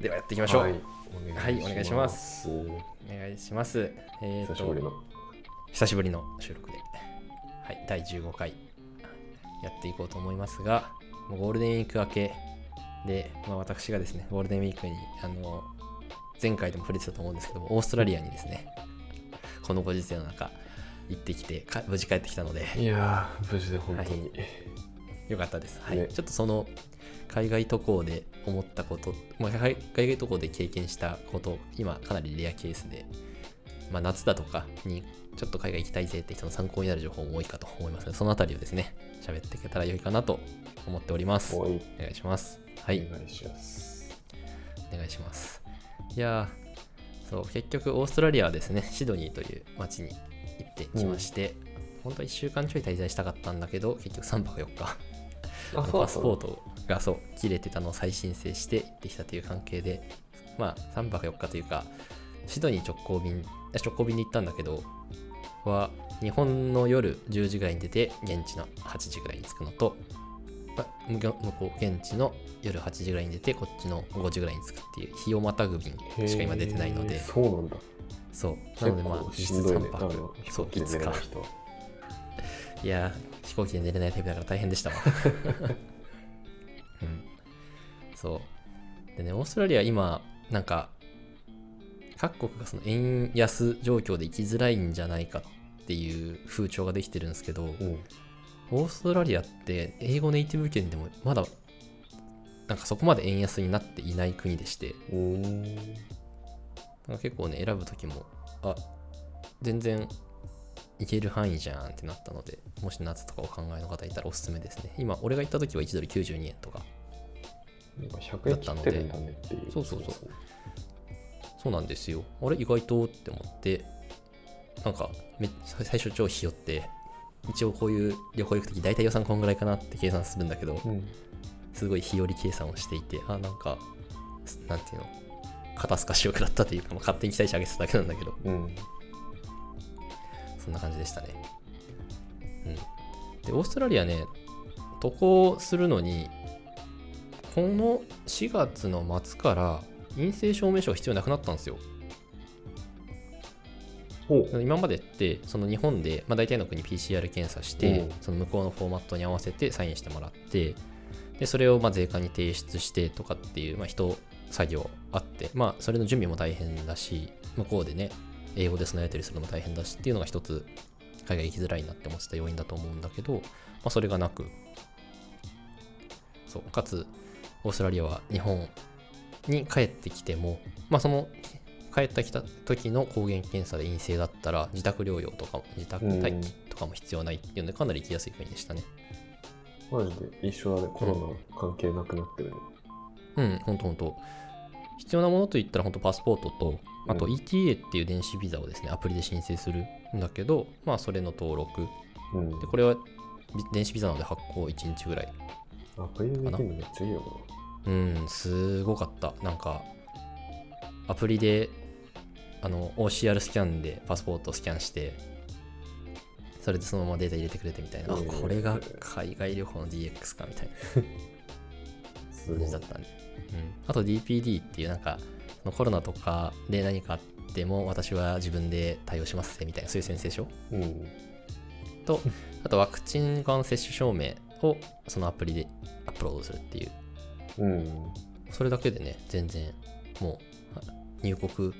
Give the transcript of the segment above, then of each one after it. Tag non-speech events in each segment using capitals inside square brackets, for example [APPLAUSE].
ではやっていきましょう。はい、はいお願いしますおお願いします。えーと久しぶりの。久しぶりの収録で、はい、第15回やっていこうと思いますが、もうゴールデンウィーク明けで、まあ、私がですね、ゴールデンウィークに、あの、前回でも触れてたと思うんですけども、オーストラリアにですね、このご時世の中、行ってきて、か無事帰ってきたので、いやー、無事で本当に。よかったです。はい。ねちょっとその海外渡航で思ったこと、まあ、海海外渡航で経験したこと、今かなりレアケースで、まあ、夏だとかにちょっと海外行きたいぜって人の参考になる情報も多いかと思いますので、そのあたりをですね、喋っていけたら良いかなと思っております。お願いします。はい、お願いします。お願いします。いやー、そう、結局オーストラリアはですね、シドニーという街に行ってきまして、本当は1週間ちょい滞在したかったんだけど、結局3泊4日。ああのパスポートがそう切れてたのを再申請して行ってきたという関係でまあ3泊4日というかシドニー直行便あ直行便で行ったんだけどは日本の夜10時ぐらいに出て現地の8時ぐらいに着くのとまあ向こう現地の夜8時ぐらいに出てこっちの5時ぐらいに着くっていう日をまたぐ便しか今出てないのでそうなんだ。そうなのでまあ実質結構しんどいね。3あの泊飛そう5行機で寝れない日。いやー、飛行機で寝れないタイプだから大変でしたわ。[LAUGHS] うん。そう。でね、オーストラリア今、なんか、各国がその円安状況で行きづらいんじゃないかっていう風潮ができてるんですけど、うん。オーストラリアって英語ネイティブ圏でもまだ、なんかそこまで円安になっていない国でして。なんか結構ね、選ぶときも、あ、全然いける範囲じゃんってなったので、もし夏とかお考えの方いたらおすすめですね。今、俺が行ったときは1ドル92円とか。なんか100円切ってるんだねっていう。そうそうそうそうなんですよ。あれ、意外とって思って、なんかめ、最初超ひよって、一応こういう旅行行くとき大体予算こんぐらいかなって計算するんだけど、うん。すごい日和計算をしていて、あ、なんか、なんていうの、肩透かしよくなったというか、まあ、勝手に期待値上げてただけなんだけど、うん。そんな感じでしたね。うん。で、オーストラリアね、渡航するのに、この4月の末から陰性証明書が必要なくなったんですよ。今までって、その日本で、まあ、大体の国 PCR 検査して、うんその向こうのフォーマットに合わせてサインしてもらって、でそれをまあ税関に提出してとかっていう、まあ、人作業あって、まあ、それの準備も大変だし、向こうでね、英語でそのやり取りするのも大変だしっていうのが一つ、海外行きづらいなって思ってた要因だと思うんだけど、まあ、それがなく、そう、かつ、オーストラリアは日本に帰ってきても、まあ、その帰ってきた時の抗原検査で陰性だったら自宅療養とかも自宅待機とかも必要ないっていうのでかなり行きやすい国でしたね。マジで？一緒だね。コロナ関係なくなってるね。うん、ほんとほんと。必要なものといったら本当パスポートと、あとうん ETA っていう電子ビザをですね、アプリで申請するんだけど、まあそれの登録。うんで、。これはビ電子ビザなので発行1日ぐらい。アプリでできるのめっちゃいいようん、すごかった。なんか、アプリで、あの、OCR スキャンでパスポートをスキャンして、それでそのままデータ入れてくれてみたいな、あえーこれが海外旅行の DX かみたいなな。[LAUGHS] すごいだ。ったね。うん。あと DPD っていうなんか、コロナとかで何かあっても私は自分で対応しますぜみたいな、そういう宣誓書？うん。と、[LAUGHS] あとワクチンがん接種証明をそのアプリでアップロードするっていううん。それだけでね、全然もうあ入国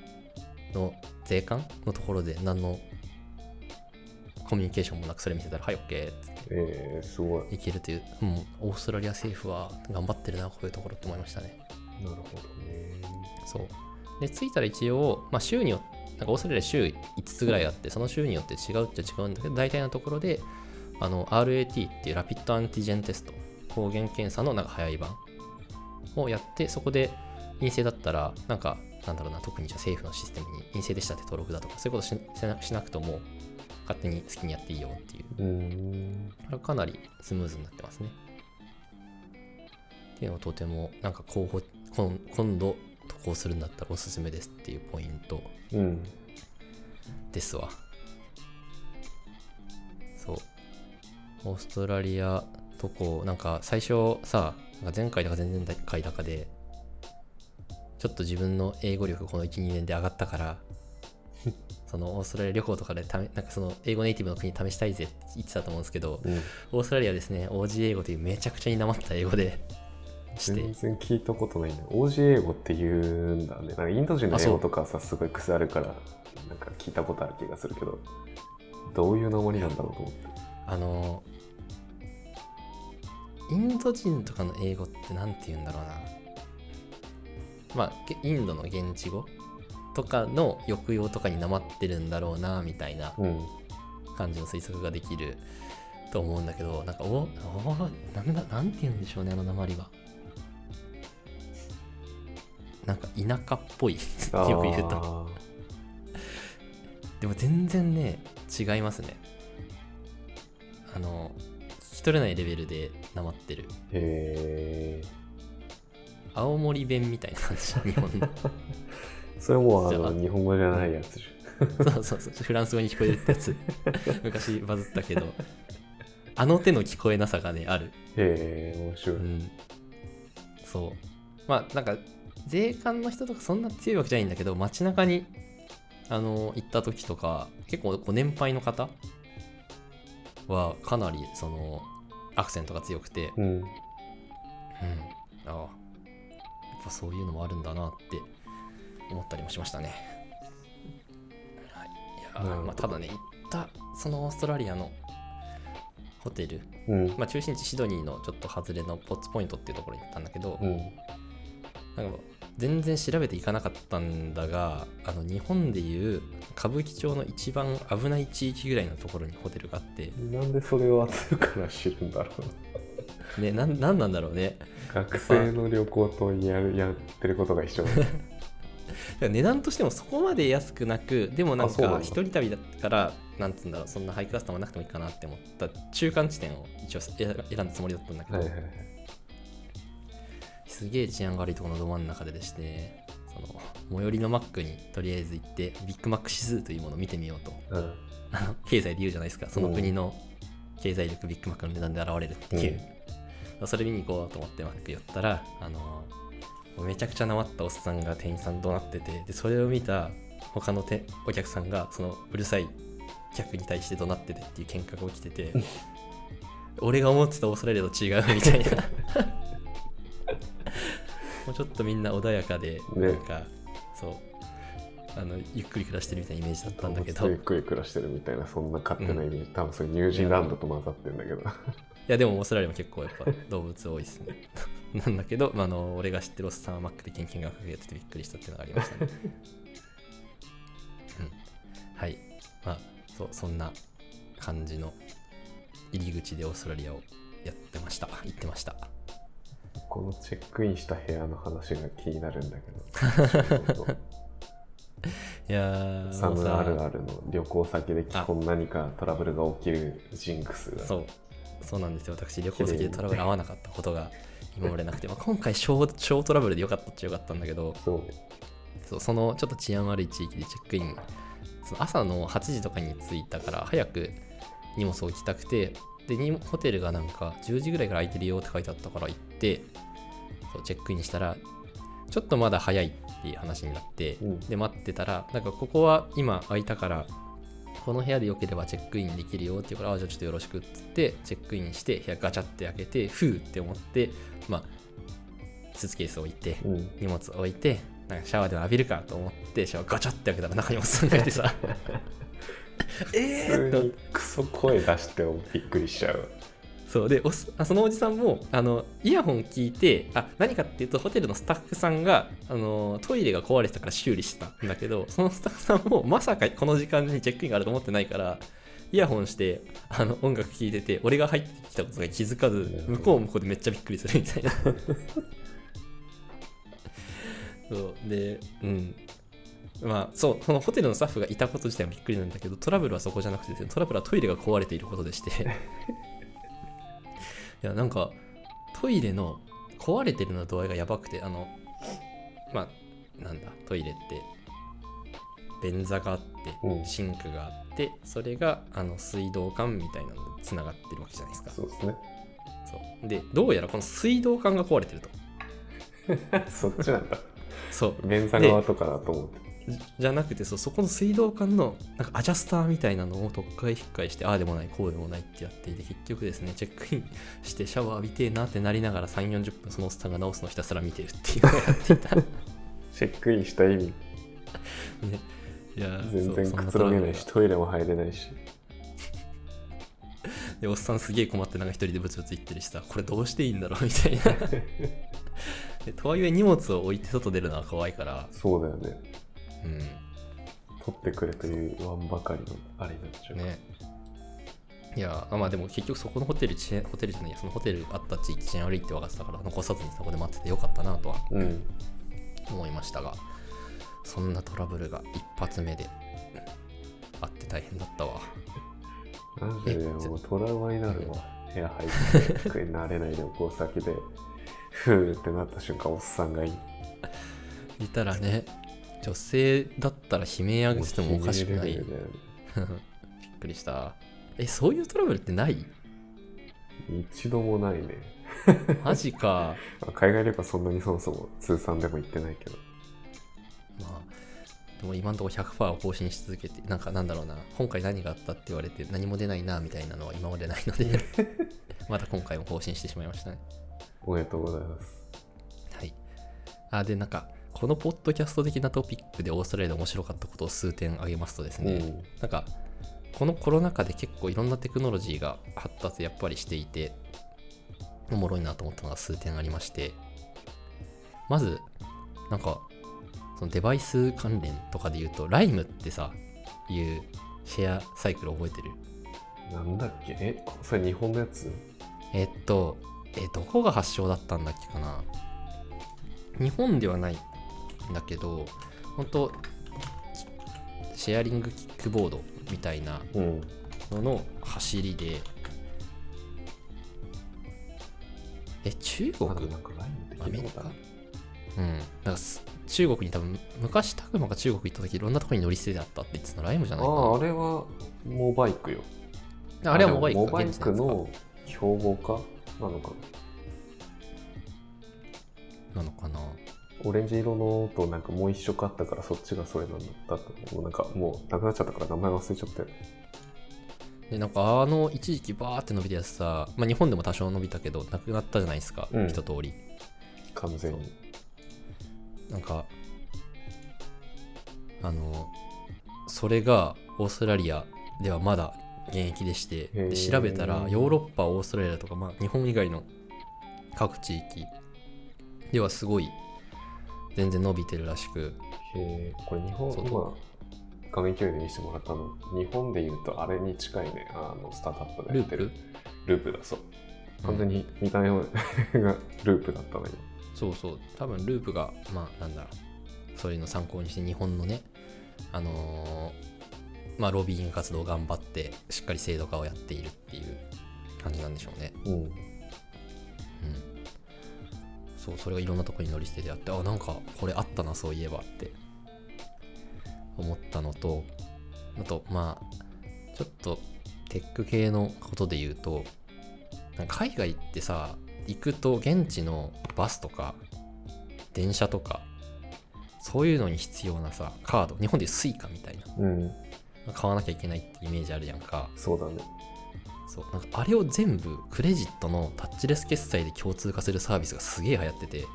の税関のところで何のコミュニケーションもなくそれ見せたら、はい、OK ってえー、すごい。いけるという、うん、オーストラリア政府は頑張ってるな、こういうところって思いましたね。なるほどね。そう。で、着いたら一応、まあ、週によって、なんかオーストラリア週5つぐらいあって、その週によって違うっちゃ違うんだけど、大体のところで、あの、RAT っていうラピッドアンティジェンテスト、抗原検査のなんか早い版をやって、そこで陰性だったら、なんか、なんだろうな、特にじゃあ政府のシステムに陰性でしたって登録だとか、そういうことししなくとも、勝手に好きにやっていいよっていう、かなりスムーズになってますね。っていうのをとても、なんか候補、今今度渡航するんだったらおすすめですっていうポイントうん。ですわ。そう。オーストラリア渡航、なんか最初さ、なんか前回だか前々回だかで、ちょっと自分の英語力この12年で上がったから [LAUGHS] そのオーストラリア旅行とかでためなんかその英語ネイティブの国試したいぜって言ってたと思うんですけどうん、オーストラリアはですね OG 英語というめちゃくちゃになまった英語でして。全然聞いたことないね。OG 英語って言うんだね。なんかインド人の英語とかはさすごい癖あるからなんか聞いたことある気がするけどどういう名りなんだろうと思って。あのインド人とかの英語って何て言うんだろうな。まあげインドの現地語とかの抑揚とかになまってるんだろうなみたいなうん。感じの推測ができると思うんだけどなんかおおなんだなんて言うんでしょうねあの鉛はなんか田舎っぽいよく言うと。あでも全然ね違いますね。あの聞き取れないレベルでなまってる。ーへえ青森弁みたいな感じ日本の。[LAUGHS] それもうあの日本語じゃないやつじそうそうそう。フランス語に聞こえるってやつ。[LAUGHS] 昔バズったけど。あの手の聞こえなさがねある。へえ面白い、うん。そう。まあなんか税関の人とかそんな強いわけじゃないんだけど街中にあの行った時とか結構ご年配の方はかなりそのアクセントが強くてうん。うん、ああ。やっぱそういうのもあるんだなって思ったりもしましたね。はい、いやまあ、ただね行ったそのオーストラリアのホテル、うん。まあ、中心地シドニーのちょっと外れのポッツポイントっていうところに行ったんだけど、うん。なんか全然調べていかなかったんだがあの日本でいう歌舞伎町の一番危ない地域ぐらいのところにホテルがあって、なんでそれを後から知るんだろう。ね、なんなんなんだろうね。学生の旅行とやるやってることが一緒値段としてもそこまで安くなくでもなんか一人旅だったからなんつうんだろうそんなハイクラスターもなくてもいいかなって思った中間地点を一応選選んだつもりだったんだけど、はいはいはいすげえ治安が悪いところのど真ん中ででしてその最寄りのマックにとりあえず行ってビッグマック指数というものを見てみようと。うん。[LAUGHS] 経済で言うじゃないですか。その国の経済力ビッグマックの値段で現れるっていう、それ見に行こうと思ってマック寄ったらあのめちゃくちゃなまったおっさんが店員さん怒鳴っててでそれを見た他のてお客さんがそのうるさい客に対して怒鳴っててっていう喧嘩が起きてて [LAUGHS] 俺が思ってたオーストラリアと違うみたいなもうちょっとみんな穏やかで、ねなんかそうあのゆっくり暮らしてるみたいなイメージだったんだけどゆっくり暮らしてるみたいなそんな勝手なイメージ、多分それニュージーランドと混ざってるんだけどいやでもオーストラリアも結構やっぱ動物多いですね。[LAUGHS] なんだけど、まあ、あの俺が知ってるおっさんはマックでケンケンがかけててびっくりしたっていうのがありましたね。うん、はい。まあそうそんな感じの入り口でオーストラリアをやってました。行ってました。このチェックインした部屋の話が気になるんだけど。[LAUGHS] いやー、サムあるあるの旅行先で基本何かトラブルが起きるジンクスが。そう、そうなんですよ。私、旅行先でトラブル合わなかったことが [LAUGHS] 今までなくて、まあ、今回小、小トラブルでよかったっちゃよかったんだけど、そう。そのちょっと治安悪い地域でチェックイン。その朝の8時とかに着いたから早く荷物を置きたくて。でにホテルがなんか10時ぐらいから空いてるよって書いてあったから行ってそうチェックインしたらちょっとまだ早いっていう話になって、う。んで待ってたらなんかここは今空いたからこの部屋でよければチェックインできるよっていうからあじゃあちょっとよろしくっつってチェックインして部屋ガチャって開けてふうって思ってまあスーツケース置いてう。ん荷物置いてなんかシャワーでも浴びるかと思ってシャワーガチャって開けたら中におっさんがいてさ。[LAUGHS] えーっと。クソ声出してもびっくりしちゃうそうでおっあそのおじさんもあのイヤホン聞いてあ何かっていうとホテルのスタッフさんがあのトイレが壊れてたから修理してたんだけどそのスタッフさんもまさかこの時間にチェックインがあると思ってないからイヤホンしてあの音楽聴いてて俺が入ってきたことが気づかず向こう向こうでめっちゃびっくりするみたいな。[LAUGHS] そうでうん。まあそうそのホテルのスタッフがいたこと自体もびっくりなんだけどトラブルはそこじゃなくてトラブルはトイレが壊れていることでして。いやなんかトイレの壊れてるの度合いがやばくてあのまあなんだトイレって便座があってうん。シンクがあってそれがあの水道管みたいなのでつながってるわけじゃないですか。そうですね。そう。でどうやらこの水道管が壊れてると。[LAUGHS] そっちなんだ。そう。便座側とかだと思ってじじゃなくてそこの水道管のなんかアジャスターみたいなのを特っかい引っかいしてああでもないこうでもないってやっていて結局ですねチェックインしてシャワー浴びてえなってなりながら3 4 0分そのおっさんが直すのひたすら見てるっていうのをやっていた。ねチェックインした意味。[LAUGHS] いやー全然くつろげないしトイレも入れないし。[LAUGHS] でおっさんすげえ困ってなんか一人でブツブツ言ってるしさこれどうしていいんだろうみたいな。[LAUGHS] でとはいえ荷物を置いて外出るのは可愛いから。そうだよね。うん取ってくれというわんばかりのあれになっちゃう、ね。いやあまあでも結局そこのホテルホテルじゃないやそのホテルあった地域チェーン悪いって分かってたから残さずにそこで待っててよかったなとはうん。思いましたがそんなトラブルが一発目であって大変だったわ。マジでえもうトラウマになるわ。部屋入って机慣れない旅行先でふーってなった瞬間おっさん。がいいいたらね女性だったら悲鳴上げててもおかしくない。びっくりした。えそういうトラブルってない？一度もないね。マジか。[LAUGHS] 海外旅行そんなにそもそも通算でも行ってないけど。まあでも今のところ100%更新し続けてなんかなんだろうな。今回何があったって言われて何も出ないなみたいなのは今までないので。[LAUGHS] また今回も更新してしまいましたね。おめでとうございます。はい。あでなんかこのポッドキャスト的なトピックでオーストラリアで面白かったことを数点挙げますとですね、う。んなんかこのコロナ禍で結構いろんなテクノロジーが発達やっぱりしていておもろいなと思ったのが数点ありましてまずなんかそのデバイス関連とかで言うと LIME ってさいうシェアサイクル覚えてる？なんだっけ？えそれ日本のやつ？えっとえどこが発祥だったんだっけかな？日本ではないんだけど本当シェアリングキックボードみたいなうんのの走りでえ中国？アメリカ？うん。なんかす中国に多分昔タクマが中国行った時いろんなところに乗り捨ててあったって言ってたのライムじゃないかあああれはモバイクよ。なあれはモバイクか。モバイクの標語化なのかな？なのかな？オレンジ色のとなんかもう一色あったからそっちがそれなんだったと思うなんかもうなくなっちゃったから名前忘れちゃったよでなんかあの一時期バーって伸びたやつさ、まあ、日本でも多少伸びたけどなくなったじゃないですか、うん。一通り。完全に。なんかあのそれがオーストラリアではまだ現役でしてで調べたらヨーロッパオーストラリアとか、まあ、日本以外の各地域ではすごい全然伸びてるらしく。へえこれ日本今画面共有で見せてもらったの日本で言うとあれに近いね。あのスタートアップでループやってる。ループ？だそう。完全に見た目が [LAUGHS] ループだったのよそうそう。多分ループがまあなんだろう。そういうの参考にして日本のねあのーまあロビーイング活動を頑張ってしっかり制度化をやっているっていう感じなんでしょうね。うんうんそうそれがいろんなとこに乗り捨ててあってあなんかこれあったなそういえばって思ったのとあとまあちょっとテック系のことで言うと海外ってさ行くと現地のバスとか電車とかそういうのに必要なさカード。日本でいうスイカみたいな。うん。買わなきゃいけないってイメージあるやんか。そうだねそうなんかあれを全部クレジットのタッチレス決済で共通化するサービスがすげえ流行ってて。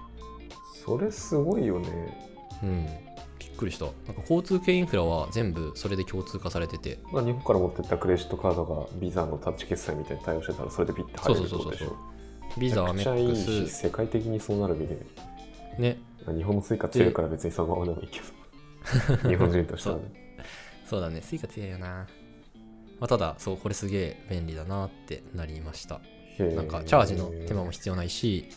それすごいよね。うん。びっくりした。なんか交通系インフラは全部それで共通化されてて。まあ、日本から持ってったクレジットカードがビザのタッチ決済みたいに対応してたらそれでピッて入れるってことでしょ。ビザアメめちゃくちゃいッいしクス世界的にそうなるべき。ね。ね日本のスイカ強いから別にそのままでもいいけど。[LAUGHS] 日本人としてはね。そうだね。スイカ強いよな、まあ、ただそうこれすげえ便利だなってなりました。なんかチャージの手間も必要ないし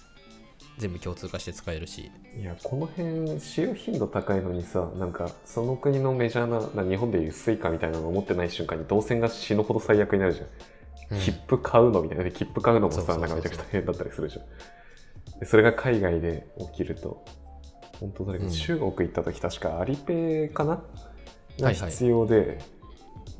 全部共通化して使えるし。いやこの辺使用頻度高いのにさなんかその国のメジャーなな日本でいうスイカみたいなのを持ってない瞬間に動線が死ぬほど最悪になるじゃん、うん。切符買うのみたいな。で切符買うのもさなんかめちゃくちゃ大変だったりするじゃん。でそれが海外で起きると本当だけど、うん。中国行った時確かアリペイかな？がはいはい。必要で、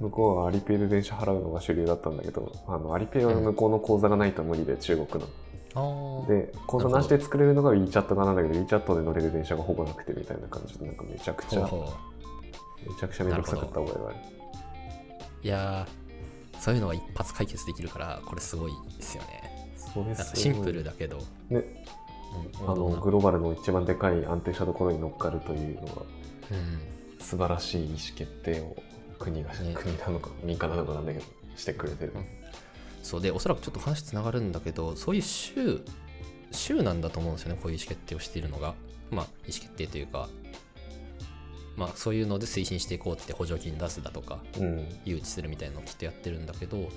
向こうはアリペイで電車払うのが主流だったんだけどあのアリペイは向こうの口座がないと無理で中国の。で口座なしで作れるのが WeChat がなんだけど WeChat で乗れる電車がほぼなくてみたいな感じでなんかめちゃくちゃめちゃくちゃめんどくさかった覚えがある。いやーそういうのが一発解決できるからこれすごいですよね。それなんかすシンプルだけど、ね。うん、あのグローバルの一番でかい安定したところに乗っかるというのはうん。素晴らしい意思決定を国が、ね。国なのか民間なのかなんだけどしてくれてる、うん。そうでおそらくちょっと話つながるんだけどそういう州州なんだと思うんですよねこういう意思決定をしているのが。まあ意思決定というかまあそういうので推進していこうって補助金出すだとかうん。誘致するみたいなのをきっとやってるんだけど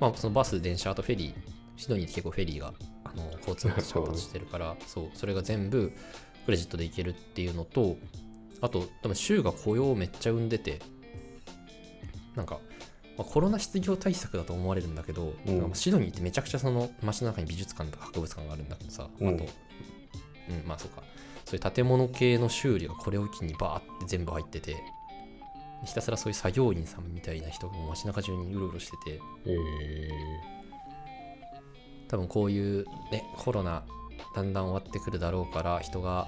まあそのバス電車あとフェリーシドニーって結構フェリーがあの交通として発達してるからそうそれが全部クレジットでいけるっていうのとあと多分州が雇用をめっちゃ生んでてなんか、まあ、コロナ失業対策だと思われるんだけど、シドニーってめちゃくちゃその街の中に美術館とか博物館があるんだけどさ、あと、うんうん、まあそうか。そういう建物系の修理がこれを機にバーって全部入っててひたすらそういう作業員さんみたいな人が街中中にうろうろしてて。え多分こういうねコロナだんだん終わってくるだろうから人が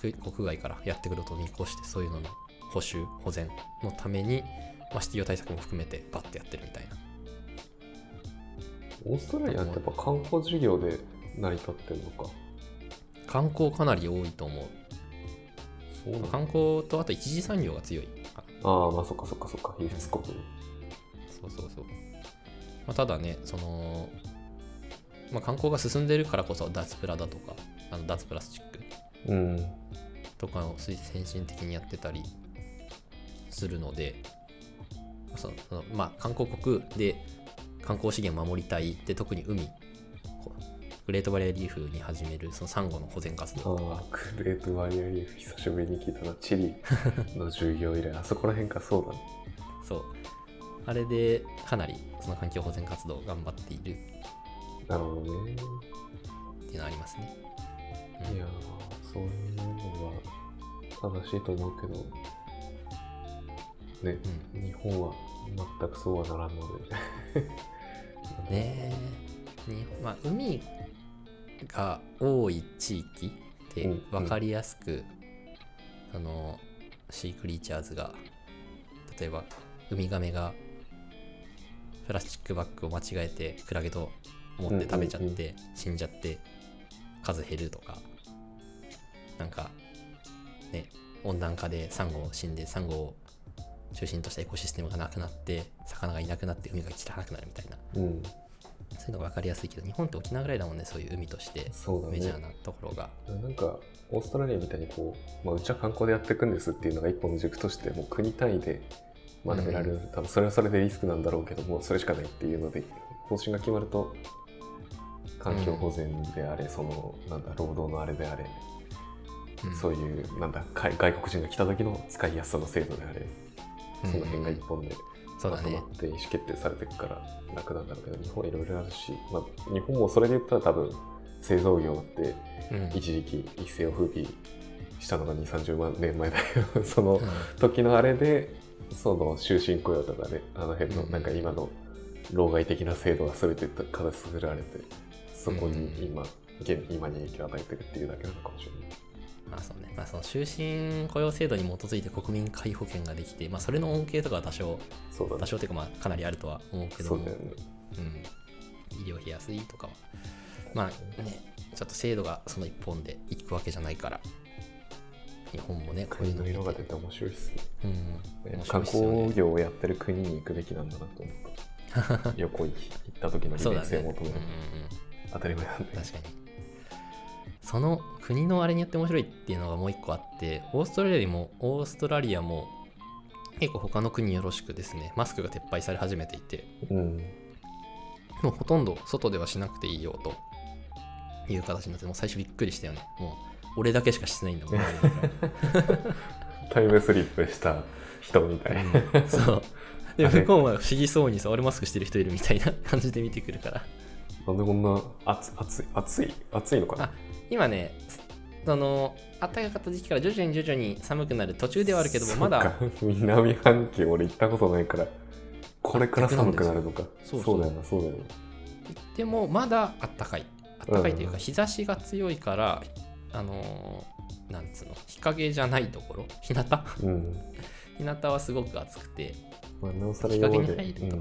国外からやってくると見越してそういうのの補修保全のために、まあ、失業対策も含めてバッてやってるみたいな。ーオーストラリアってやっぱ観光事業で成り立ってるのか。観光かなり多いと思う。そう観光とあと一次産業が強い。かああまあそっかそっかそっか。輸出国そうそうそう、まあ、ただねその、まあ、観光が進んでるからこそ脱プラだとかあの脱プラスチック。うん。とかを先進的にやってたりするので、そのそのまあ、観光国で観光資源を守りたいで特に海。グレートバリアリーフに始めるそのサンゴの保全活動。とかああクレートバリアリーフ久しぶりに聞いたな。チリの授業以来あそこら辺かそうだね。そう。あれでかなりその環境保全活動を頑張っている。なるほどね。っていうのはありますね。うん。いやーそういうのは正しいと思うけど。ね、うん。日本は全くそうはならんので。ね。えにまあ、海が多い地域でうん分かりやすく、あのシークリーチャーズが例えばウミガメがプラスチックバッグを間違えてクラゲと思って食べちゃって、死んじゃって数減るとか。なんかね温暖化でサンゴ死んでサンゴを中心としたエコシステムがなくなって魚がいなくなって海が汚くなるみたいな。うん。そういうのが分かりやすいけど日本って沖縄ぐらいだもんねそういう海として。メジャーなところが、なんかオーストラリアみたいにこう、まあ、うちは観光でやっていくんですっていうのが一本の軸としてもう国単位で学べられる、多分それはそれでリスクなんだろうけどもうそれしかないっていうので方針が決まると環境保全であれ、そのなんだ労働のあれであれ、うん。そういうなんだ外外国人が来た時の使いやすさの制度であれ、その辺が一本でまとまって意思決定されていくから楽なんだろうけど日本はいろいろあるし、まあ、日本もそれで言ったら多分製造業ってうん。一時期一世を風靡したのが2 3 0万年前だよ。[LAUGHS] そのうん。時のあれでその終身雇用とかねあの辺のうん。なんか今の老害的な制度が全て形作られてそこにうん。今、現今に影響を与えてるっていうだけなのかもしれない。まあそうね。まあその終身雇用制度に基づいて国民皆保険ができてまあそれの恩恵とかは多少そうだね。多少というかまあかなりあるとは思うけどもそうだよね。うん、医療費安いとかは。まあねちょっと制度がその一本でいくわけじゃないから。日本もねこうい国のうの色が出て面白いっすね。うん。面白観光業をやってる国に行くべきなんだなと。思った。旅行行った時の利便性を求める。うんうんうん。当たり前なんだ確かにその国のあれによって面白いっていうのがもう一個あってオーストラリアもオーストラリアも結構他の国よろしくですねマスクが撤廃され始めていてうん。もうほとんど外ではしなくていいよという形になってもう最初びっくりしたよね。もう俺だけしかしてないんだもん。タイムスリップした人みたい。な。らそう。で向こうは不思議そうにさ俺マスクしてる人いるみたいな感じで見てくるから。なんでこんな暑暑い暑い暑いのかな？あ今ねその暖かかった時期から徐々に徐々に寒くなる途中ではあるけどもまだ南半球俺行ったことないからこれから寒くなるのか。そうだよなそうだよな。でもまだあったかい。あったかいといううん。か日差しが強いからあのーなんつうの日陰じゃないところ日向？うん。日向はすごく暑くてまあ、なおさら日陰に入るとちょっ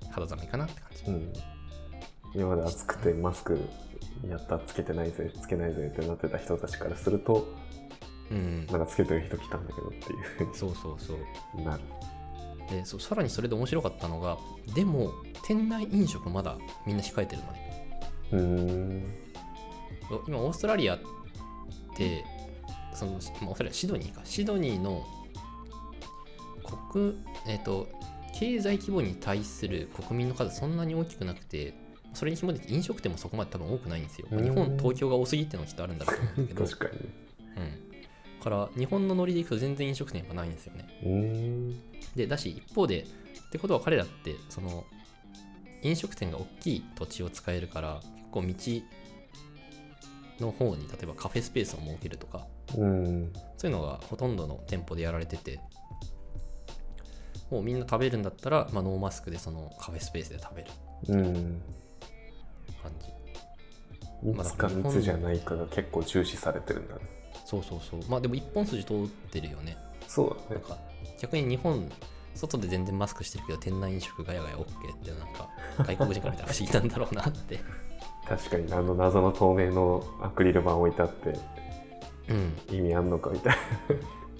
と肌寒いかなって感じ。うんうん、今まで暑くてマスクやったつけてないぜつけないぜってなってた人たちからするとうん。なんかつけてる人来たんだけどっていう。そうそうそう。ふうになる。でそうさらにそれで面白かったのがでも店内飲食まだみんな控えてるのね。うーん。今オーストラリアってその、まあオーストラリアシドニーか。シドニーの国えっ、と経済規模に対する国民の数そんなに大きくなくてそれに紐で飲食店もそこまで多分多くないんですよ、まあ日うん本東京が多すぎっていうのはきっとあるんだろうと思うんだけど。確かに。うん、から日本のノリでいくと全然飲食店がないんですよね。でだし一方でってことは彼らってその飲食店が大きい土地を使えるから結構道の方に例えばカフェスペースを設けるとかうん。そういうのがほとんどの店舗でやられててもうみんな食べるんだったら、まあ、ノーマスクでそのカフェスペースで食べる。うん感じ。密か密じゃないかが結構重視されてるんだね。そうそうそう。まあでも一本筋通ってるよね。そうだね。なんか逆に日本外で全然マスクしてるけど店内飲食ガヤガヤ OK ってなんか [LAUGHS] 外国人から見たら不思議なんだろうなって。確かにあの謎の透明のアクリル板置いてあってうん。意味あんのかみたい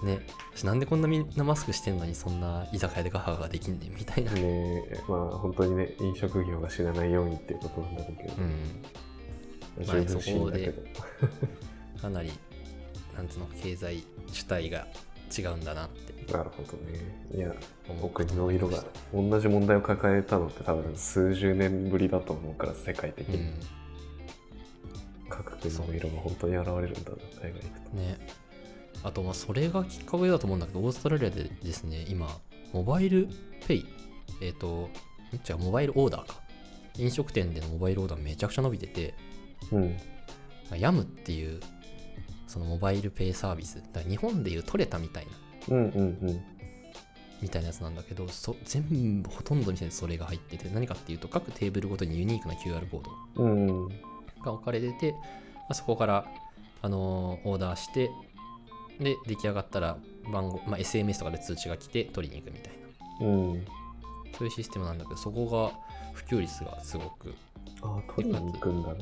ね私なんでこんなみんなマスクしてんのにそんな居酒屋でガハガハできんねんみたいな。なねまあ本当にね飲食業が死なないようにっていうことなんだろうけど、うん。十まあ分死んだけど、かなりなんつうの経済主体が違うんだなって。なるほどね。いやお思う。国の色が同じ問題を抱えたのって多分数十年ぶりだと思うから世界的に、うん。各国の色が本当に現れるんだな海外行くと。ねあとまあそれがきっかけだと思うんだけどオーストラリアでですね今モバイルペイえっ、とん違うモバイルオーダーか。飲食店でのモバイルオーダーめちゃくちゃ伸びててうん。ヤムっていうそのモバイルペイサービスだ日本でいうトレタみたいなうんうんみたいなやつなんだけどそ全部ほとんどの店でそれが入ってて何かっていうと各テーブルごとにユニークな QR コードうんうん。が置かれてて、まあ、そこから、あのーオーダーしてで出来上がったら番号、まあ、SMS とかで通知が来て取りに行くみたいな。うん。そういうシステムなんだけどそこが普及率がすごく。ああ取りに行くんだね。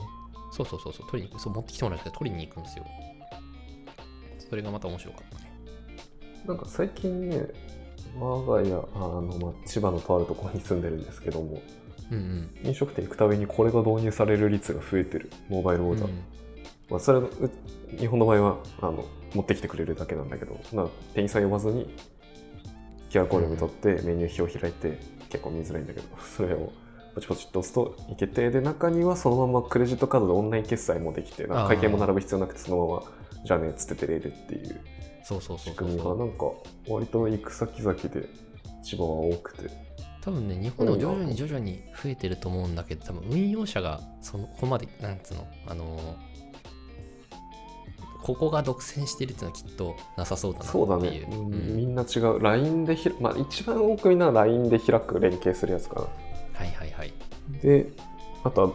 そうそうそうそう取りに行く。そう持ってきてもらって取りに行くんですよ。それがまた面白かったね。なんか最近ね我が家あの、まあ、千葉のとあるところに住んでるんですけどもうん飲食店行くたびにこれが導入される率が増えてる。モバイルうん、オーダー、まあ、それう日本の場合はあの持ってきてくれるだけなんだけど、まあ、店員さん呼ばずに QR コードを取ってメニュー表を開いて結構見づらいんだけど [LAUGHS] それをポチポチっと押すといけてで中にはそのままクレジットカードでオンライン決済もできて会計も並ぶ必要なくてそのままじゃあねっつって出れるっていうそうそうそう。仕組みがなんか割と行く先々で千葉は多くて。多分ね日本でも徐々に徐々に増えてると思うんだけど多分運用者がそのここまでなんつうのあのーここが独占してるっていうのはきっとなさそうだなっていう。そうだね、ううん。みんな違う。LINE でひら、まあ、一番多くみんな LINE で開く連携するやつかな。はいはいはい。であとは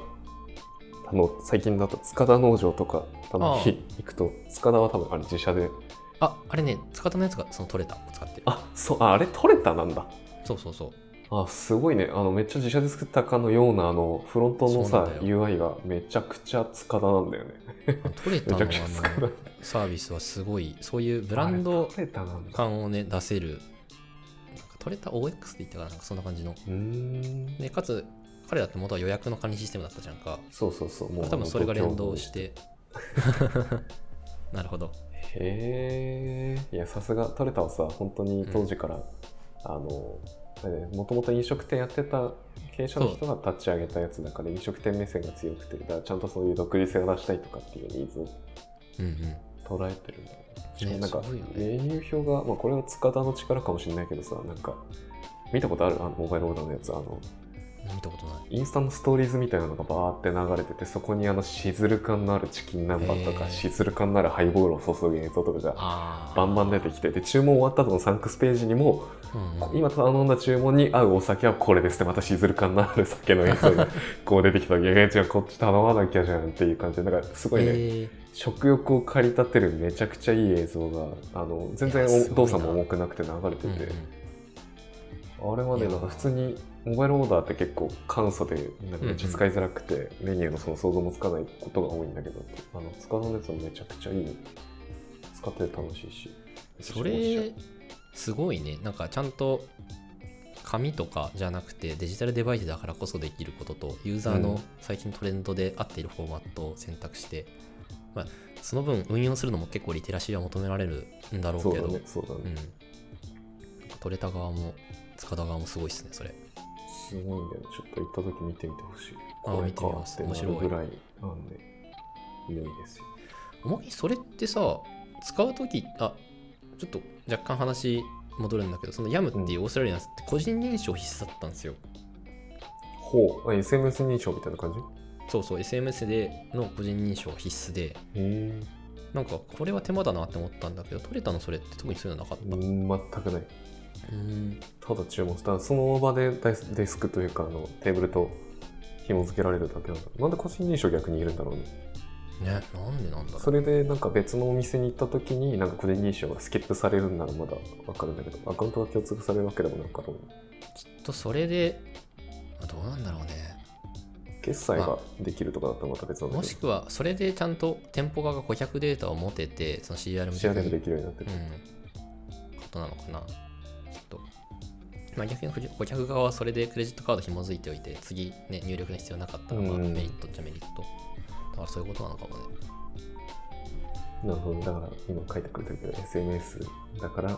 あの最近だと塚田農場とかたまに行くと塚田は多分あれ自社で。ああれね塚田のやつがその取れたを使ってる。あそうああれ取れたなんだ。そうそうそうあすごいね。あのめっちゃ自社で作ったかのようなあのフロントのさ UI がめちゃくちゃ塚田なんだよね。取れたのあめちゃくちゃ塚田。のサービスはすごいそういうブランド感をね出せる。取れた OX って言ったかななんかそんな感じの。うーん。でかつ彼だって元は予約の管理システムだったじゃんか。そうそうそうもう多分それが連動して。[LAUGHS] なるほど。へえいやさすがトレタはさ本当に当時から、あのもともと飲食店やってた経営者の人が立ち上げたやつだから飲食店目線が強くてだからちゃんとそういう独自性を出したいとかっていうニーズをうんうん捉えてる。んだよねしかもなんか、ね。メニュー表が、まあ、これは塚田の力かもしれないけどさなんか見たことある？あのモバイルオーダーのやつあの見たことない。インスタのストーリーズみたいなのがバーって流れててそこにあのシズル感のあるチキン南蛮とか、へー。シズル感のあるハイボールを注ぐ映像とかが。バンバン出てきてで注文終わった後のサンクスページにも、うんうん。今頼んだ注文に合うお酒はこれですってまたシズル感のある酒の映像が [LAUGHS] こう出てきた時えじゃあこっち頼まなきゃじゃんっていう感じでだからすごいね、えー。食欲を駆り立てるめちゃくちゃいい映像があの全然動作も重くなくて流れてうんうん。て、あれまでなんか普通にモバイルオーダーって結構簡素でなんかめっちゃ使いづらくて、メニューのその想像もつかないことが多いんだけどあの塚田のやつはめちゃくちゃいい使ってて楽しいし。それ、すごいね。なんかちゃんと紙とかじゃなくてデジタルデバイスだからこそできることとユーザーのうん。最近トレンドで合っているフォーマットを選択して、まあ、その分運用するのも結構リテラシーは求められるんだろうけど。そうだねそうだね、うん、取れた側も塚田側もすごいっすねそれすごいんだよねちょっと行った時見てみてほしい。あこれ見てみます。かってな面白い。るぐらいなんで良いですよ。おまけそれってさ使う時あちょっと若干話戻るんだけどその YAM っていうオーストラリアのやつって個人認証必須だったんですよ、ほう。あ SMS 認証みたいな感じ？そうそう SMS での個人認証は必須で。なんかこれは手間だなって思ったんだけど取れたのそれって特にそういうのなかった？うん全くない。うんただ注文したその場でデスクというかあのテーブルと紐付けられるだけなんだ。なんで個人認証逆にいるんだろうね。ねなんでなんだろう。それでなんか別のお店に行った時になんか個人認証がスキップされるんならまだわかるんだけどアカウントが共通されるわけでもなかろうきっとそれでまあどうなんだろうね。決済ができるとかだったらまた別なんだけど。もしくはそれでちゃんと店舗側が顧客データを持ててその CRM 的 CRM にできるようになってる、うん、ことなのかな。まあ、逆に顧客側はそれでクレジットカード紐づいておいて、次、ね、入力の必要なかったら、まあ、うんメリットっちゃメリット。だからそういうことなのかもね。なるほど。だから今書いてくれてるけど SMS だから、ん。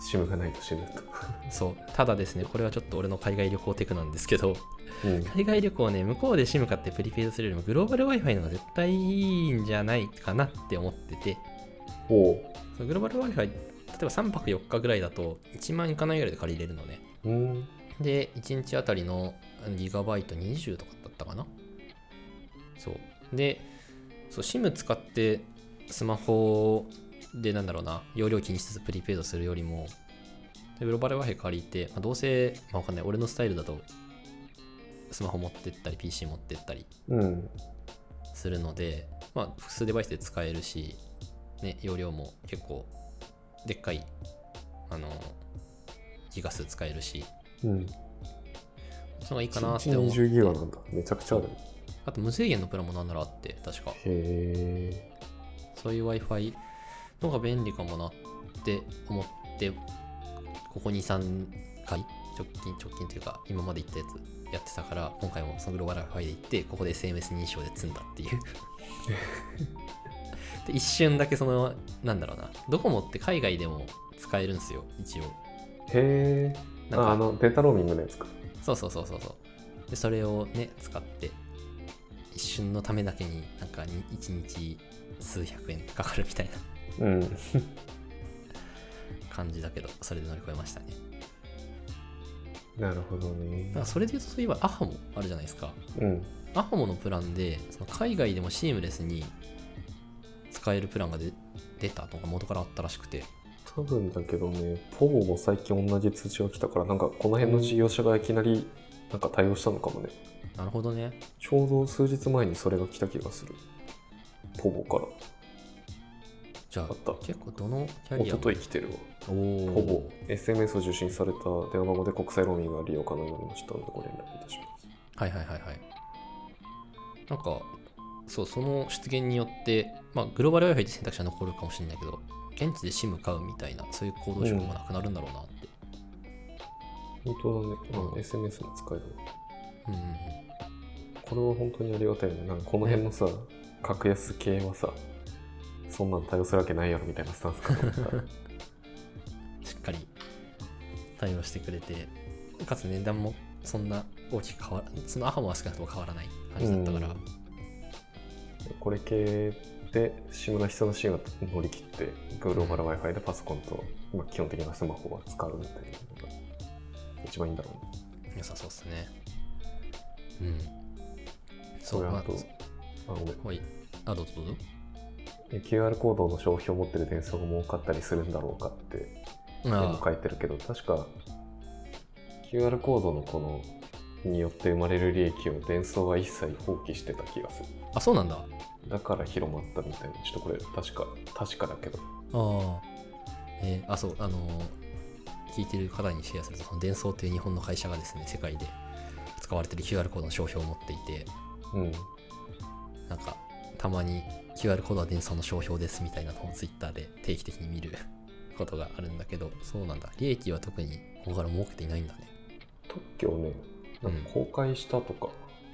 SIM がないと死ぬと、[LAUGHS] そう。ただですね、これはちょっと俺の海外旅行テクなんですけど、うん、海外旅行ね、向こうで SIM 買ってプリペイドするよりも、グローバル Wi-Fi の方が絶対いいんじゃないかなって思ってて、ほそのグローバル Wi-Fi、例えば3泊4日ぐらいだと、1万いかないぐらいで借りれるのね。ううんで、1日あたりのギガバイト20とかだったかなそう。で、そう、SIM 使ってスマホでなんだろうな、容量気にしつつプリペイドするよりも、でグローバル Wi-Fi 借りて、まあ、どうせ、まあ、わかんない、俺のスタイルだと、スマホ持ってったり、PC 持ってったりうんするので、まあ、複数デバイスで使えるし、ね、容量も結構、でっかい、あの、ギガ数使えるし、うんその方がいいかなっ1日て思って。20ギガなんだめちゃくちゃあるあと無制限のプランもなんならあって、確か。へえそういう Wi-Fi のが便利かもなって思って、ここ2、3回、直近、直近というか、今まで行ったやつやってたから、今回もそのグローバル Wi-Fi で行って、ここで SMS 認証で積んだっていう。[LAUGHS] で一瞬だけその、なんだろうな、ドコモって海外でも使えるんですよ、一応。へえああのデータローミングのやつかそうそうそうそうそう。で、それをね、使って、一瞬のためだけになんかに1日数百円かかるみたいなうん [LAUGHS] 感じだけど、それで乗り越えましたね。なるほどねそれで言うと、そういえばアハモあるじゃないですか。うんアハモのプランで、その海外でもシームレスに使えるプランがで出たとか元からあったらしくて、多分だけどねポボも最近同じ通知が来たからなんかこの辺の事業者がいきなりなんか対応したのかもね。なるほどね。ちょうど数日前にそれが来た気がする。ポボから。じゃああった、結構どのキャ一リアも。昨日来てるわ。おー。ほぼ SMS を受信された電話番号で国際ローミングが利用可能になりましたのでご連絡いたします。はいはいはいはい。なんか、そう、その出現によって、まあ、グローバル Wi-Fi って選択肢は残るかもしれないけど、現地で SIM 買うみたいな、そういう行動手法もなくなるんだろうなって。本当だね、うん。うん SMS も使えるうんうんうん。これは本当にありがたいね。なんかこの辺のさ、格安系はさそんなん対応するわけないやろみたいなスタンスかと思った。ら [LAUGHS] しっかり対応してくれて、かつ値段もそんな大きく変わらそのアハモは少なくとも変わらない感じだったから、うんこれ系でが必要なシーンは乗り切ってグローバル Wi-Fi でパソコンと、まあ、基本的なスマホは使うみたいなのが一番いいんだろうね良さそうですね。うん。そう、まあと、あ、ごめん。はい。あ、どうぞどうぞ。QR コードの消費を持ってる伝送が儲かったりするんだろうかって絵もあ書いてるけど確か QR コードのこのによって生まれる利益を伝送は一切放棄してた気がするあ、そうなんだ。だから広まったみたいなちょっとこれ確か確かだけどああ。えーあ、そう、あのー聞いてる方にシェアすると、そのデンソーという日本の会社がですね、世界で使われてる QR コードの商標を持っていて、うんなんか、たまに QR コードはデンソーの商標ですみたいなのを Twitter で定期的に見る [LAUGHS] ことがあるんだけど、そうなんだ。利益は特にここから儲けていないんだね。特許をねなんか公開したとか、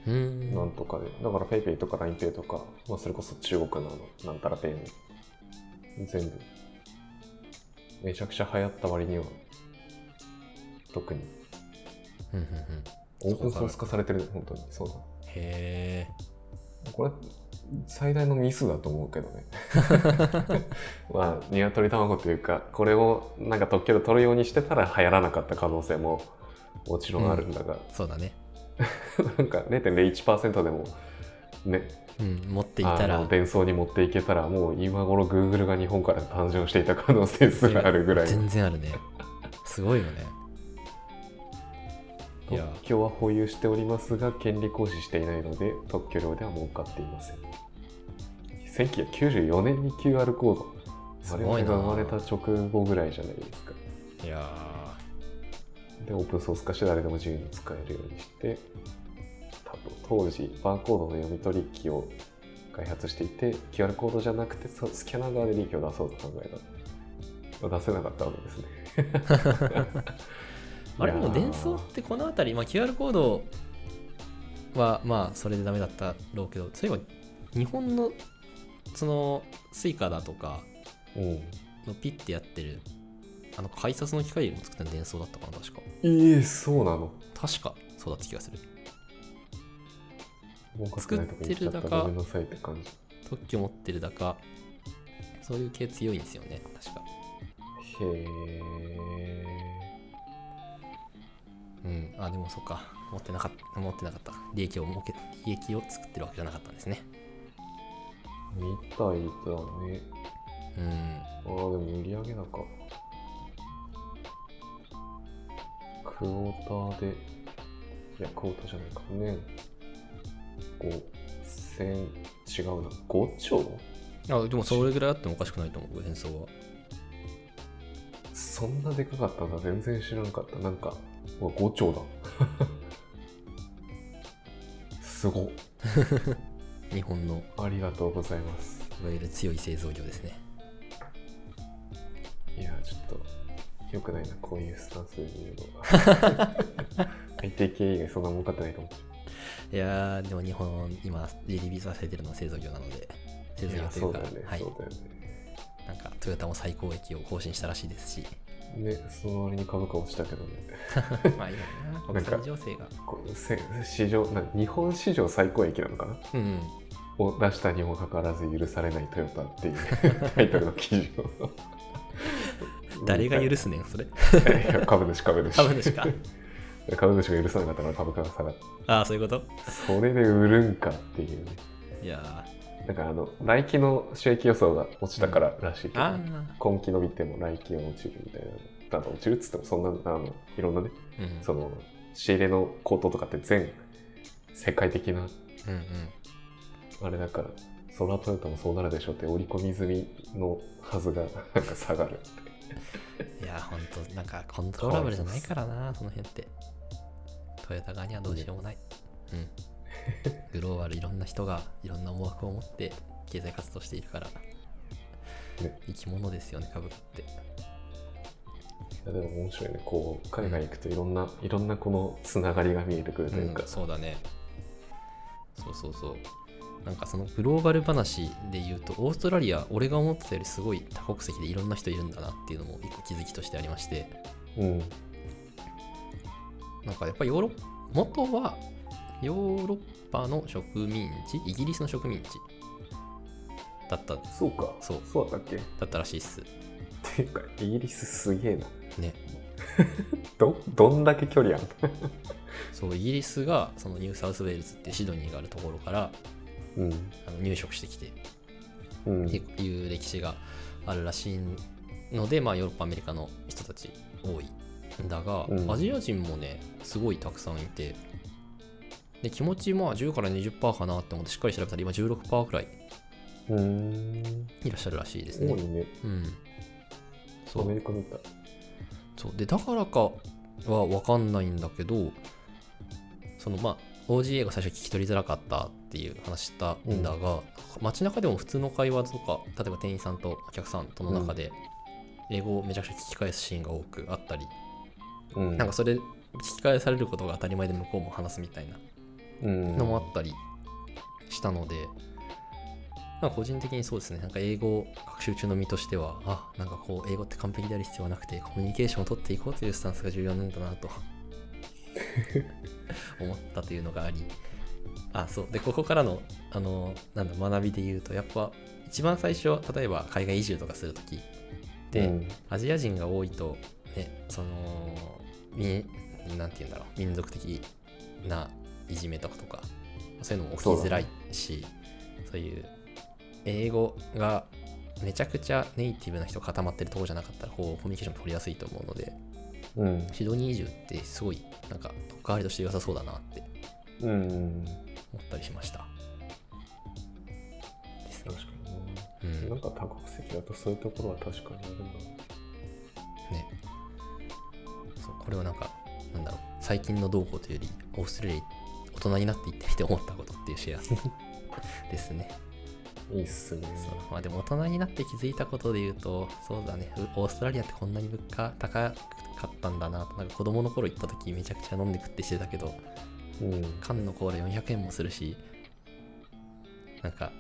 うーん。なんとかで。だから PayPay とか LINEPay とか、まあ、それこそ中国のあのなんたら Pay も全部。めちゃくちゃ流行った割には特に。うんうんうん。オープンソース化されてる。ね本当に。そうだ。へこれ最大のミスだと思うけどね。[LAUGHS] まあ鶏卵というかこれをなんか特許で取るようにしてたら流行らなかった可能性ももちろんあるんだが、え、そうだね。[LAUGHS] なんか0.01%でもね。うん、持っていたら。伝送に持っていけたらもう今頃 Google が日本から誕生していた可能性すらあるぐらい全然あるね。すごいよね。いや。特許は保有しておりますが権利行使していないので特許料では儲かっていません。1994年に QR コード。我すごいな。々が生まれた直後ぐらいじゃないですか。いやでオープンソース化して誰でも自由に使えるようにして多分当時バーコードの読み取り機を開発していて QR コードじゃなくてそうスキャナー側で利益を出そうと考えた。出せなかったわけですね。ー [LAUGHS] あれもうデンソーってこの辺り、まあ、QR コードはまあそれでダメだったろうけどそういえば日本のそのスイカだとかうん。のピッてやってるあの改札の機械を作ったのデンソーだったかな確か。いいそうなの。確かそうだった気がする。作ってるだか特許持ってるだかそういう系強いんですよね確か。へえ。うんあでもそっか。持ってなかった持ってなかった。利益を儲け利益を作ってるわけじゃなかったんですね。みたいだね。うん。ああでも売上高クォーターでいやクォーターじゃないか。年5000違うな。5兆？あでもそれぐらいあってもおかしくないと思う演奏は。そんなでかかったんだ。全然知らんかった。なんかうわ5兆だ。[LAUGHS] すごっ。[LAUGHS] 日本の。ありがとうございます。いわゆる強い製造業ですね良くないなこういうスタンスで言うのは。IT 系以外そんな儲かってないと思っていやーでも日本今リリースされてるのは製造業なので。製造業といううだよね、はい。そうだよね。なんかトヨタも最高益を更新したらしいですし。ねその割に株価落ちたけどね。[LAUGHS] まあいいのかな国際情勢が。こうせ市場な日本市場最高益なのかな？うんうん。を出したにもかかわらず許されないトヨタっていう [LAUGHS] タイトルの記事を誰が許すねんそれ。[LAUGHS] 株主株主。株主か。[LAUGHS] 株主が許さなかったから株価が下がったああそういうこと？それで売るんかっていうね。いやなんかあの来期の収益予想が落ちたかららしいけど、ーあ今期伸びても来期は落ちるみたいなただ落ちるっつってもそん。なあのいろんなねあうん。その仕入れの高騰とかって全世界的なうんうん。あれだからそらトヨタもそうなるでしょって織り込み済みのはずがなんか下がるいやほんとなんかコントローラブルじゃないからなその辺って。トヨタ側にはどうしようもない。うん。グローバルいろんな人がいろんな思惑を持って経済活動しているから、ね。生き物ですよね株価って。いやでも面白いね。こう海外行くといろんな、いろんなこのつながりが見えてくるというか、うん、そうだね。そうそうそうなんかそのグローバル話で言うとオーストラリア俺が思ってたよりすごい多国籍でいろんな人いるんだなっていうのも一個気づきとしてありまして。うん。なんかやっぱりヨーロッ元はヨーロッパの植民地？イギリスの植民地？だった。そうか。そう。そうだったっけ？っだったらしいっす。ていうかイギリスすげえな。ね。[LAUGHS] どどんだけ距離ある [LAUGHS] そうイギリスがそのニューサウスウェールズってシドニーがあるところからうんあの入植してきてうんっていう歴史があるらしいので、まあ、ヨーロッパアメリカの人たち多いんだが、うん。アジア人もねすごいたくさんいてで気持ちまあ10から20%かなって思ってしっかり調べたら今16%くらいいらっしゃるらしいですね。多いね。うん。そう。アメリカみた。いそう。でだからかは分かんないんだけどそのまあ OGA が最初聞き取りづらかったっていう話したんだが、街中でも普通の会話とか例えば店員さんとお客さんとの中で英語をめちゃくちゃ聞き返すシーンが多くあったり、うん。なんかそれ聞き返されることが当たり前で向こうも話すみたいなうん。のもあったりしたので、まあ、個人的にそうですね。なんか英語学習中の身としてはあなんかこう英語って完璧である必要はなくてコミュニケーションを取っていこうというスタンスが重要なんだなと [LAUGHS] [LAUGHS] 思ったというのがありあそう。でここからのあのなんだ学びで言うとやっぱ一番最初例えば海外移住とかするときで、うん。アジア人が多いとねそのみなんて言うんだろう民族的ないじめとかとかそういうのも起きづらいしそう,、いう英語がめちゃくちゃネイティブな人固まってるところじゃなかったらこうコミュニケーション取りやすいと思うのでうん。シドニー移住ってすごいなんか取っかわりとして良さそうだなって。うん思ったりしました。ですね。確かうにね。なん。んか多国籍だとそういうところは確かにあるな。ね、そうこれはなんかなんだろう。最近の動向というよりオーストラリア大人になっていってみて思ったことっていうシェア。[LAUGHS] ですね。いいっすねそうまあでも大人になって気づいたことで言うと、そうだね、うオーストラリアってこんなに物価高かったんだなと、なんか子供の頃行った時めちゃくちゃ飲んで食ってしてたけど、うん。缶のコーラ400円もするし、なんか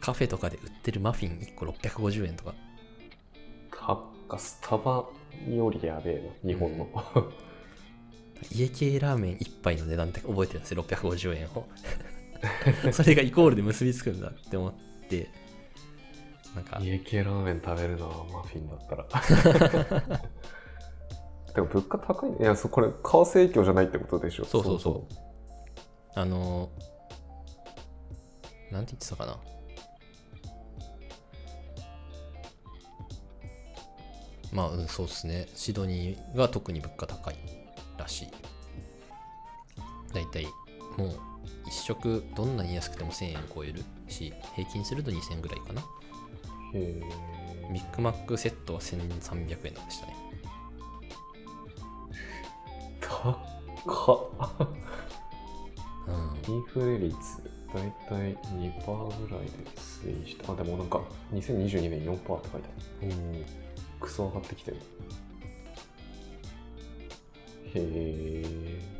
カフェとかで売ってるマフィン1個650円とか、かかスタバよりやべえな日本の、家系ラーメン1杯の値段って覚えてるんですよ、650円を。[LAUGHS] それがイコールで結びつくんだって思って、なんか、家系ラーメン食べるなマフィンだったら [LAUGHS] でも物価高いねいやそこれ為替影響じゃないってことでしょそうそうそうあのー、なんて言ってたかな。まあ、うん、そうですね。シドニーが特に物価高いらしい。だいたいもう一食どんなに安くても1000円超えるし、平均すると2000円ぐらいかな。ビッグマックセットは1300円でしたね。高っ。うん。インフレ率だいたい2%ぐらいで推移した。あでもなんか2022年4%って書いてある。クソ上がってきてる。へえ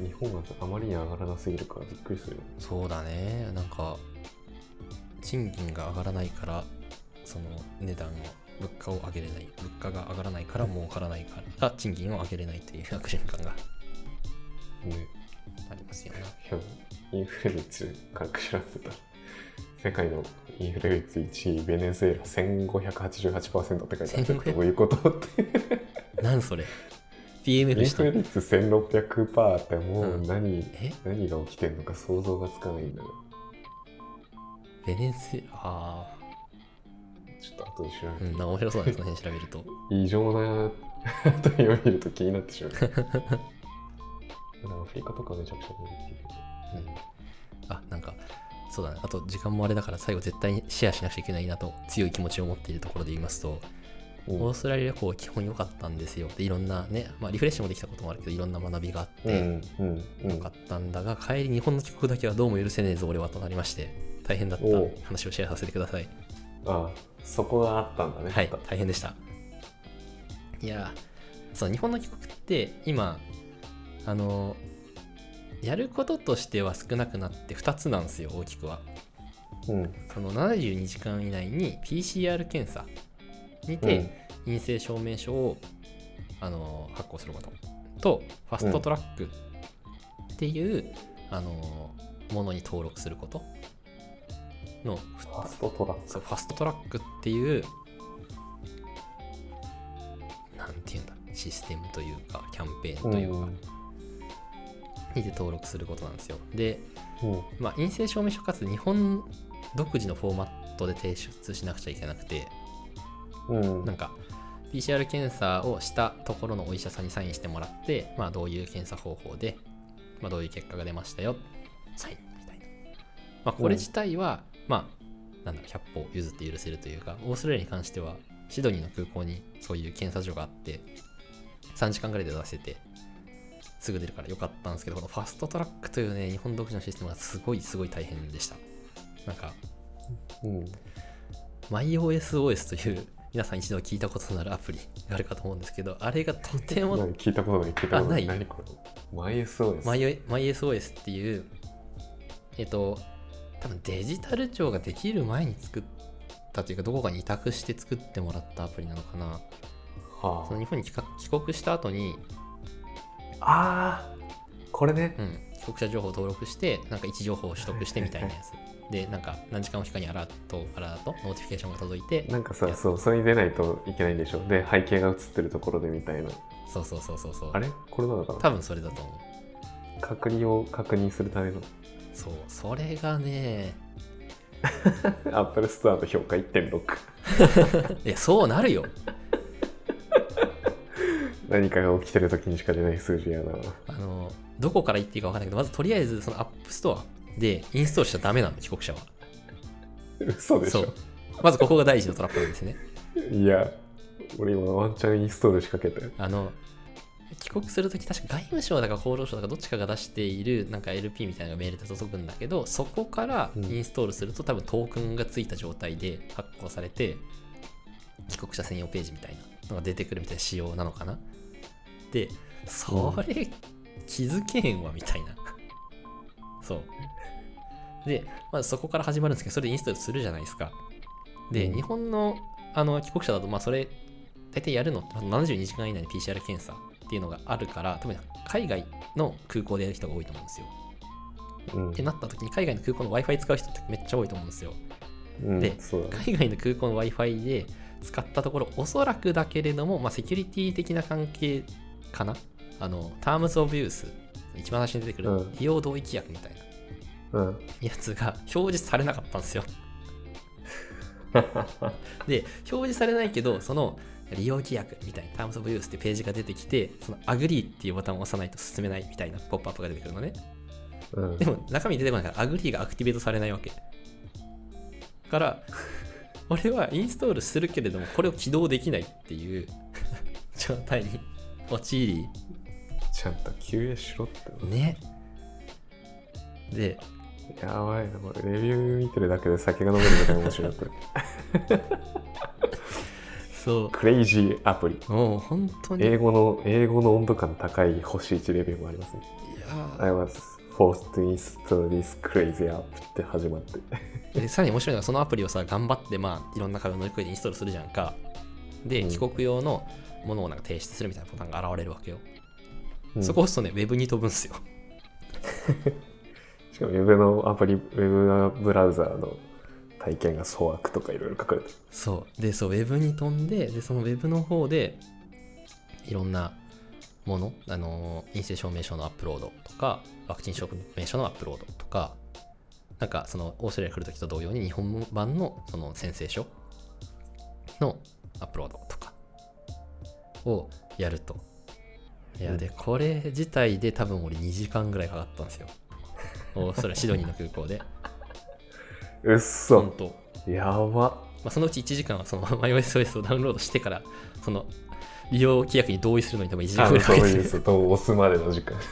日本があまりに上がらなすぎるからびっくりするそうだね。なんか、賃金が上がらないから、その値段を、物価を上げれない。物価が上がらないから儲からないから、賃金を上げれないという悪循環が。ね。ありますよね。インフレ率から調べてた。世界のインフレ率1位ベネズエラ1588%って書いてある1500どういうことって。[LAUGHS] なんそれ。イ ?PMF したンフレ率1600%ってもううん。何、が起きてるのか想像がつかないんだよ。ベネズエラ、あちょっと後で調あ、べて、う。ん、面白そうだね、その辺調べると。異常なとを見ると気になってしまう。[LAUGHS] アフリカとかめちゃくちゃ出てきてうん、あ、なんか、そうだね。あと、時間もあれだから、最後絶対にシェアしなくちゃいけないなと、強い気持ちを持っているところで言いますと、るオーストラリア旅行基本良かったんですよ。で、いろんなね、まあ、リフレッシュもできたこともあるけど、いろんな学びがあって、良かったんだが、帰り日本の帰国だけはどうも許せねえぞ、俺はとなりまして、大変だった話をシェアさせてください。ああそこがあったんだねはい大変でした。いやー、そう、日本の帰国って今、あの、やることとしては少なくなって2つなんですよ、大きくは。うんその72時間以内に PCR 検査にて陰性証明書を、あの発行することと。ファストトラックっていう、あのものに登録することのファーストトラック。そうファストトラックっていうなんていうんだ。システムというかキャンペーンというか、にで登録することなんですよ。で、うん。まあ、陰性証明書かつ日本独自のフォーマットで提出しなくちゃいけなくてうん。なんか PCR 検査をしたところのお医者さんにサインしてもらって、まあ、どういう検査方法で、まあ、どういう結果が出ましたよサインみたいな、まあ、これ自体は、まあなんだろう100歩譲って許せるというかオーストラリアに関してはシドニーの空港にそういう検査所があって3時間ぐらいで出せてすぐ出るからよかったんですけどこのファストトラックというね日本独自のシステムがすごいすごい大変でした。なんかうん。MyOSOS という皆さん一度聞いたことのあるアプリがあるかと思うんですけどあれがとても何聞いたことない聞いたことない。何これ？MySOS My- MySOS っていうえっと多分デジタル庁ができる前に作ったというかどこかに委託して作ってもらったアプリなのかな。はその日本に帰国した後に、ああーこれね。うん、帰国者情報を登録してなんか位置情報を取得してみたいなやつでなんか何時間おきかにアラートアラート notification が届いてなんかさそうそれに出ないといけないんでしょ？で背景が映ってるところでみたいな。そうそうそうそうそう。あれ？これなのかな多分それだと思う。確認を確認するための。そうそれがね [LAUGHS] Apple Store の評価1.6 [LAUGHS] いやそうなるよ。何かが起きてる時にしか出ない数字やな。あのどこから言っていいか分かんないけどまずとりあえずその App Store でインストールしちゃダメなの帰国者は。嘘でしょ。まずここが第一のトラップなんですね。いや俺今ワンチャンインストール仕掛けて。あの帰国するとき確か外務省だか厚労省だかどっちかが出しているなんか LP みたいなのがメールで届くんだけどそこからインストールすると多分トークンがついた状態で発行されて帰国者専用ページみたいなのが出てくるみたいな仕様なのかな。でそれ気づけへんわみたいな。そうでまずそこから始まるんですけどそれでインストールするじゃないですか。で、うん。日本のあの帰国者だとまあそれ大体やるのって72時間以内に PCR 検査っていうのがあるから多分海外の空港でやる人が多いと思うんですよ。うん。ってなった時に海外の空港の Wi-Fi 使う人ってめっちゃ多いと思うんですよ。うんでね。海外の空港の Wi-Fi で使ったところおそらくだけれども、まあ、セキュリティ的な関係かな？あの Terms of Use 一番最初に出てくるうん。利用同意規約みたいな。うんやつが表示されなかったんですよ。[LAUGHS] で表示されないけどその利用規約みたいな Terms of Use ってページが出てきてその Agree っていうボタンを押さないと進めないみたいなポップアップが出てくるのね。うん。でも中身出てこないから Agree がアクティベートされないわけ。だから [LAUGHS] 俺はインストールするけれどもこれを起動できないっていう [LAUGHS] 状態に陥り。ちゃんと QA しろってね。でやばいなこれ。レビュー見てるだけで酒が飲めるみたいな面白い。これそクレイジーアプリ。うもう本当に。いや英語の英語の温度感の高い星1レビューもありますね。ー。I was forced to install this crazy app って始まって。でさらに面白いのがそのアプリをさ頑張ってまあいろんな壁を乗り越えてインストールするじゃんか。でうん。帰国用のものをなんか提出するみたいなボタンが現れるわけよ、うんそこ押すとねウェブに飛ぶんすよしかもウェブのアプリウェブブラウザーの体験が粗悪とかいろいろ書かれてる。そう。でそうウェブに飛んででそのウェブの方でいろんなもの、あの陰性証明書のアップロードとかワクチン証明書のアップロードとかなんかそのオーストラリア来るときと同様に日本版のその宣誓書のアップロードとかをやると。いやでこれ自体で多分俺2時間ぐらいかかったんですよ。オーストラリアシドニーの空港で。うっそ本当。やば。まあ、そのうち1時間はその MyOSOS をダウンロードしてからその利用規約に同意するのに多分1時間あぐらいかけういうそうと押すまでの時間。[LAUGHS]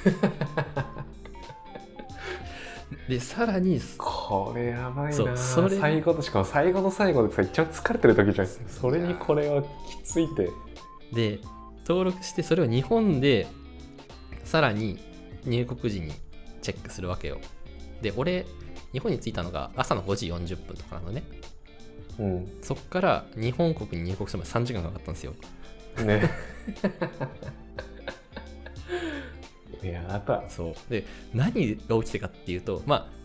でさらにこれやばいな。それ最後としかも最後の最後でさ一番疲れてる時じゃん。それにこれはきついて。で登録してそれを日本でさらに入国時にチェックするわけよ。で俺日本に着いたのが朝の5時40分とかなのね。うん。そっから日本国に入国するまで3時間かかったんですよ。ね。[LAUGHS] やだそう。で何が起きてかっていうとまあ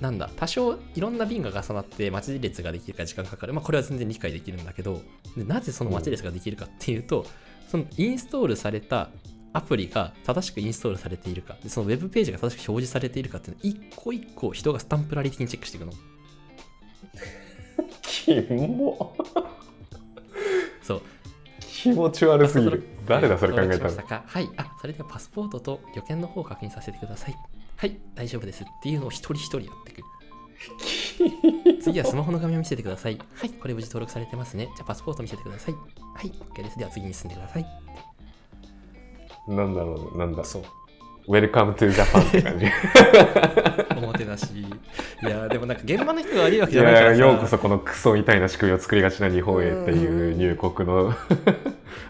なんだ多少いろんな便が重なって待ち列ができるから時間かかる。まあこれは全然理解できるんだけどでなぜそのマッチレスができるかっていうと、そのインストールされたアプリが正しくインストールされているかでそのウェブページが正しく表示されているかっていうのを一個一個人がスタンプラリー的にチェックしていくの。[LAUGHS] キモ。そう。気持ち悪すぎる。誰だそれ考えとったの？はいあそれではパスポートと旅券の方を確認させてください。はい大丈夫です。っていうのを一人一人やっていく。[LAUGHS] 次はスマホの画面を見せてください。はいこれ無事登録されてますね。じゃあパスポート見せてください。はい OK です。では次に進んでくださいなんだろうなんだそう。 Welcome to Japan って感じ。おもてなし。いやでもなんか現場の人が悪いわけいじゃないからようこそこのクソみたいな仕組みを作りがちな日本へっていう入国の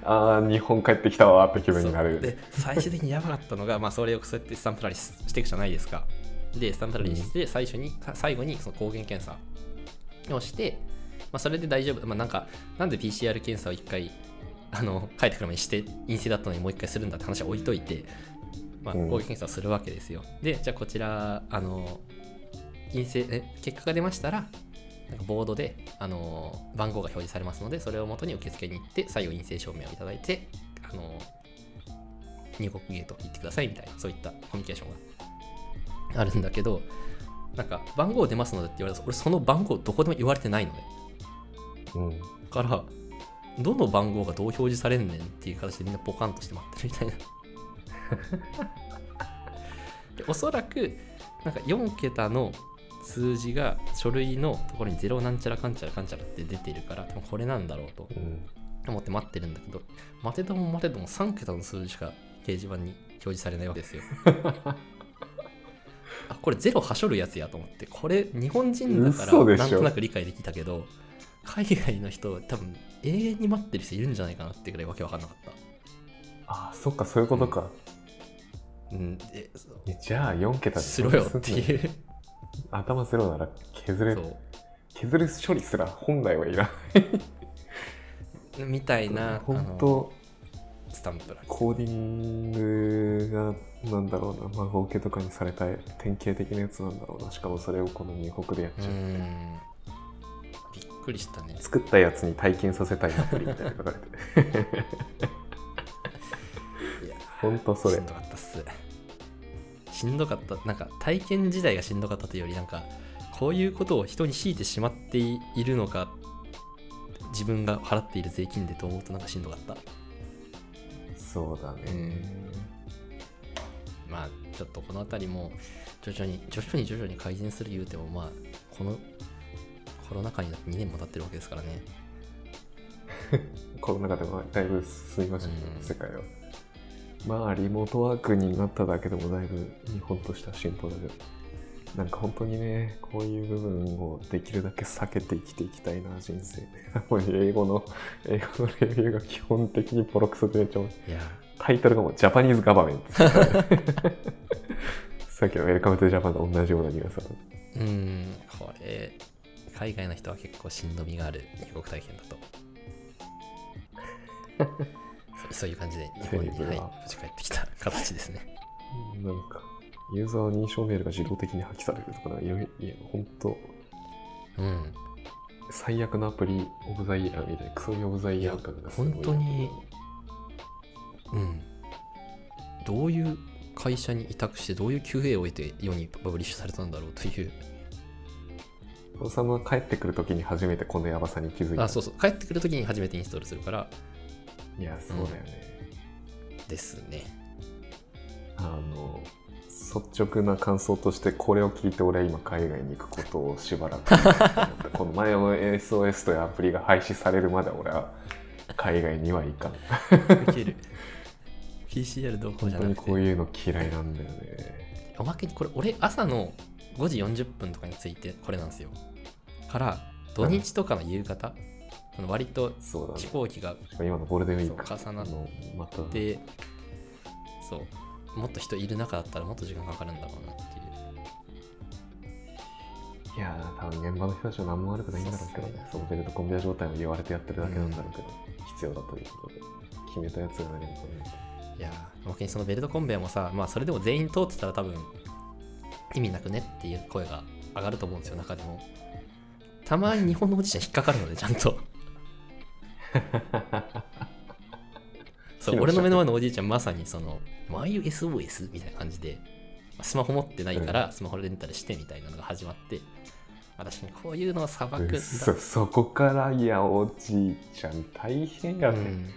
ああ日本帰ってきたわーって気分になる。で最終的にやばかったのが、まあ、それをそうやってスタンプラリーしていくじゃないですか。でスタンプラリーして最初に、さ最後にその抗原検査をして、まあ、それで大丈夫、まあ、なんかなんで PCR 検査を1回あの帰ってくる前にして陰性だったのにもう1回するんだって話は置いといて、まあ、うん。抗原検査をするわけですよ、でじゃあこちらあの陰性え結果が出ましたらなんかボードで、あの番号が表示されますのでそれをもとに受付に行って最後陰性証明をいただいて、あの入国ゲート行ってくださいみたいなそういったコミュニケーションがあるんだけどなんか番号出ますのでって言われたら俺その番号どこでも言われてないのね。うん。だからどの番号がどう表示されんねんっていう形でみんなポカンとして待ってるみたいな。[LAUGHS] でおそらくなんか4桁の数字が書類のところに0なんちゃらかんちゃらかんちゃらって出てるから多分これなんだろうとうん。思って待ってるんだけど待てども待てども3桁の数字しか掲示板に表示されないわけですよ。[LAUGHS] あこれゼロはしょるやつやと思って。これ日本人だからなんとなく理解できたけど海外の人多分永遠に待ってる人いるんじゃないかなってぐらいわけわかんなかった。ああそっかそういうことか、うんうえじゃあ4桁でしろよっていう。頭ゼロなら削れそ削る処理すら本来はいらなうみたいな本当スタンプコーディングがなんだろうな。孫受けとかにされた典型的なやつなんだろうな。しかもそれをこの入国でやっうちゃう、くりしたね。作ったやつに体験させたいアプリみたいなの書かれていや本当それ。しんどかったっす。しんどかった。なんか体験時代がしんどかったというよりなんかこういうことを人に強いてしまっているのか自分が払っている税金でと思うとなんかしんどかった。そうだね、まあちょっとこの辺りも徐々に徐々に徐々に改善する言うてもまあこのコロナ禍になって2年も経ってるわけですからね。[LAUGHS] コロナ禍でもだいぶ進みましたね、うん。世界は。まあリモートワークになっただけでもだいぶ日本としては進歩だけど。なんか本当にねこういう部分をできるだけ避けて生きていきたいな人生 [LAUGHS] もう英語の英語のレビューが基本的にボロクソでめっちゃ多いいや。タイトルがもうジャパニーズガバメント。[LAUGHS] さっきの Welcome to Japan と同じようなニュアンスうんこれ海外の人は結構しんどみがある入国体験だと。[LAUGHS] そうそういう感じで日本に、は。い、帰ってきた形ですね。なんかユーザー認証メールが自動的に破棄されるとかいろいや本当うん。最悪のアプリオブザイヤーみたいなクソリオブザイヤー感がすごい本当にうん。どういう会社に委託してどういう QA を得て世にパブリッシュされたんだろうというおさむは帰ってくるときに初めてこのヤバさに気づいた。あそうそう。帰ってくるときに初めてインストールするから。いやそうだよね、ですね。あの率直な感想としてこれを聞いて俺は今海外に行くことをしばらくこの前の SOS というアプリが廃止されるまで俺は海外には行かん。[LAUGHS] 受ける。PCR どうこう本当にじゃなくて。こういうの嫌いなんだよね。おまけにこれ俺朝の5時40分とかについてこれなんですよ。から土日とかの夕方、その割と飛行機がしかも今のゴールデンウィーク。重なっのまた。でそう。もっと人いる中だったらもっと時間かかるんだろうなっていう。いやー多分現場の人たちは何も悪くないんだろうけどね。そのベルトコンベア状態を言われてやってるだけなんだろうけど、必要だということで決めたやつが何もこいやーおまけにそのベルトコンベアもさまあそれでも全員通ってたら多分意味なくねっていう声が上がると思うんですよ中でも。たまに日本のおじいちゃん引っかかるのでちゃんと。そう俺の目の前のおじいちゃんまさにその「眉 SOS」みたいな感じでスマホ持ってないからスマホレンタルしてみたいなのが始まって、私にこういうのをさばくんだ。そそこからいやおじいちゃん大変やね、うん。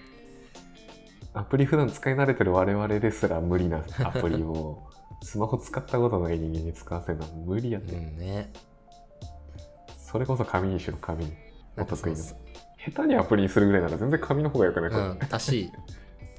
アプリ普段使い慣れてる我々ですら無理なアプリをスマホ使ったことない人間に使わせるのは無理やうね、んね。それこそ紙にしろ紙に。お得意下手にアプリにするぐらいなら全然紙の方がよくない。これ、うん、だし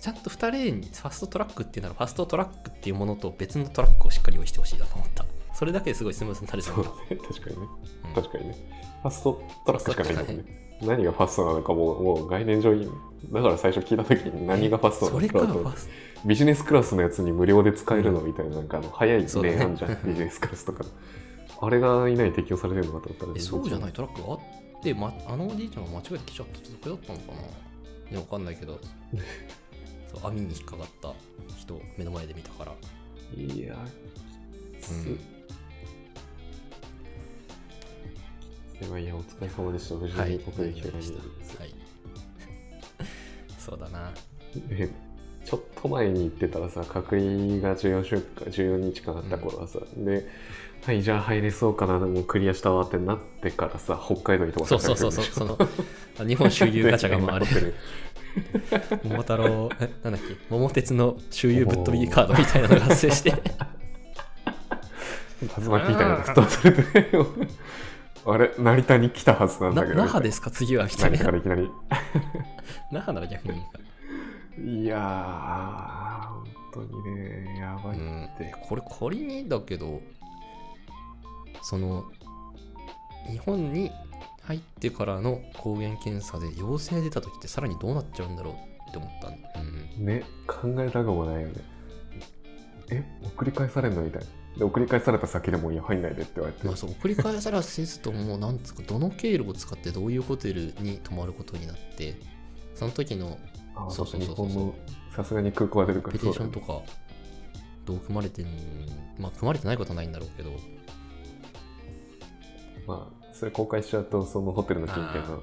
ちゃんと2レーンにファストトラックっていうならファストトラックっていうものと別のトラックをしっかり用意してほしいなと思った。それだけですごいスムーズになるじゃんそうね。確かにね。うん。確かにね。ファストトラックしかないもんね何がファストなのかもうもう概念上にだから最初聞いた時に何がファストなそれかファスビジネスクラスのやつに無料で使えるのみたいななんかあの早い例あんじゃん、ビジネスクラスとかあれがいない適用されてるのかと思ったらえそうじゃない？いトラックがあって、ま、あのおじいちゃんが間違えて来ちゃったとこだったのかな。いやわかんないけど。[LAUGHS] そう網に引っかかった人目の前で見たから。いやきつ、うん。い。やお疲れ様でした。無事はいに国益を選びはい。[LAUGHS] そうだな。えちょっと前に言ってたらさ隔離が14週間14日間あった頃はさ、ではいじゃあ入れそうかなもうクリアしたわってなってからさ北海道に飛ばそうそうそうそうそのあ日本周遊ガチャが回る。[LAUGHS] 桃太郎えなんだっけ？桃鉄の周遊ぶっ飛びカードみたいなのが発生して。竜巻みたいなのが吹っ飛ばされてあれ成田に来たはずなんなだけど。那覇ですか？次はみたいな。らいきなり。[LAUGHS] 那覇なら逆にいいかいやー本当にねやばいうん。って、これ仮にだけどその日本に入ってからの抗原検査で陽性出た時ってさらにどうなっちゃうんだろうって思ったんうんね考えたくもないよね。え送り返されんのみたいな。で送り返された先でもいや入んないでって言われて、まあそう送り返されはせずともなんつうかどの経路を使ってどういうホテルに泊まることになってその時のあそうそうそうそう。日本のさすがに空港が出るからオペレーションとかどう組まれてんまあ組まれてないことはないんだろうけど。まあそれ公開しちゃうとそのホテルの近辺の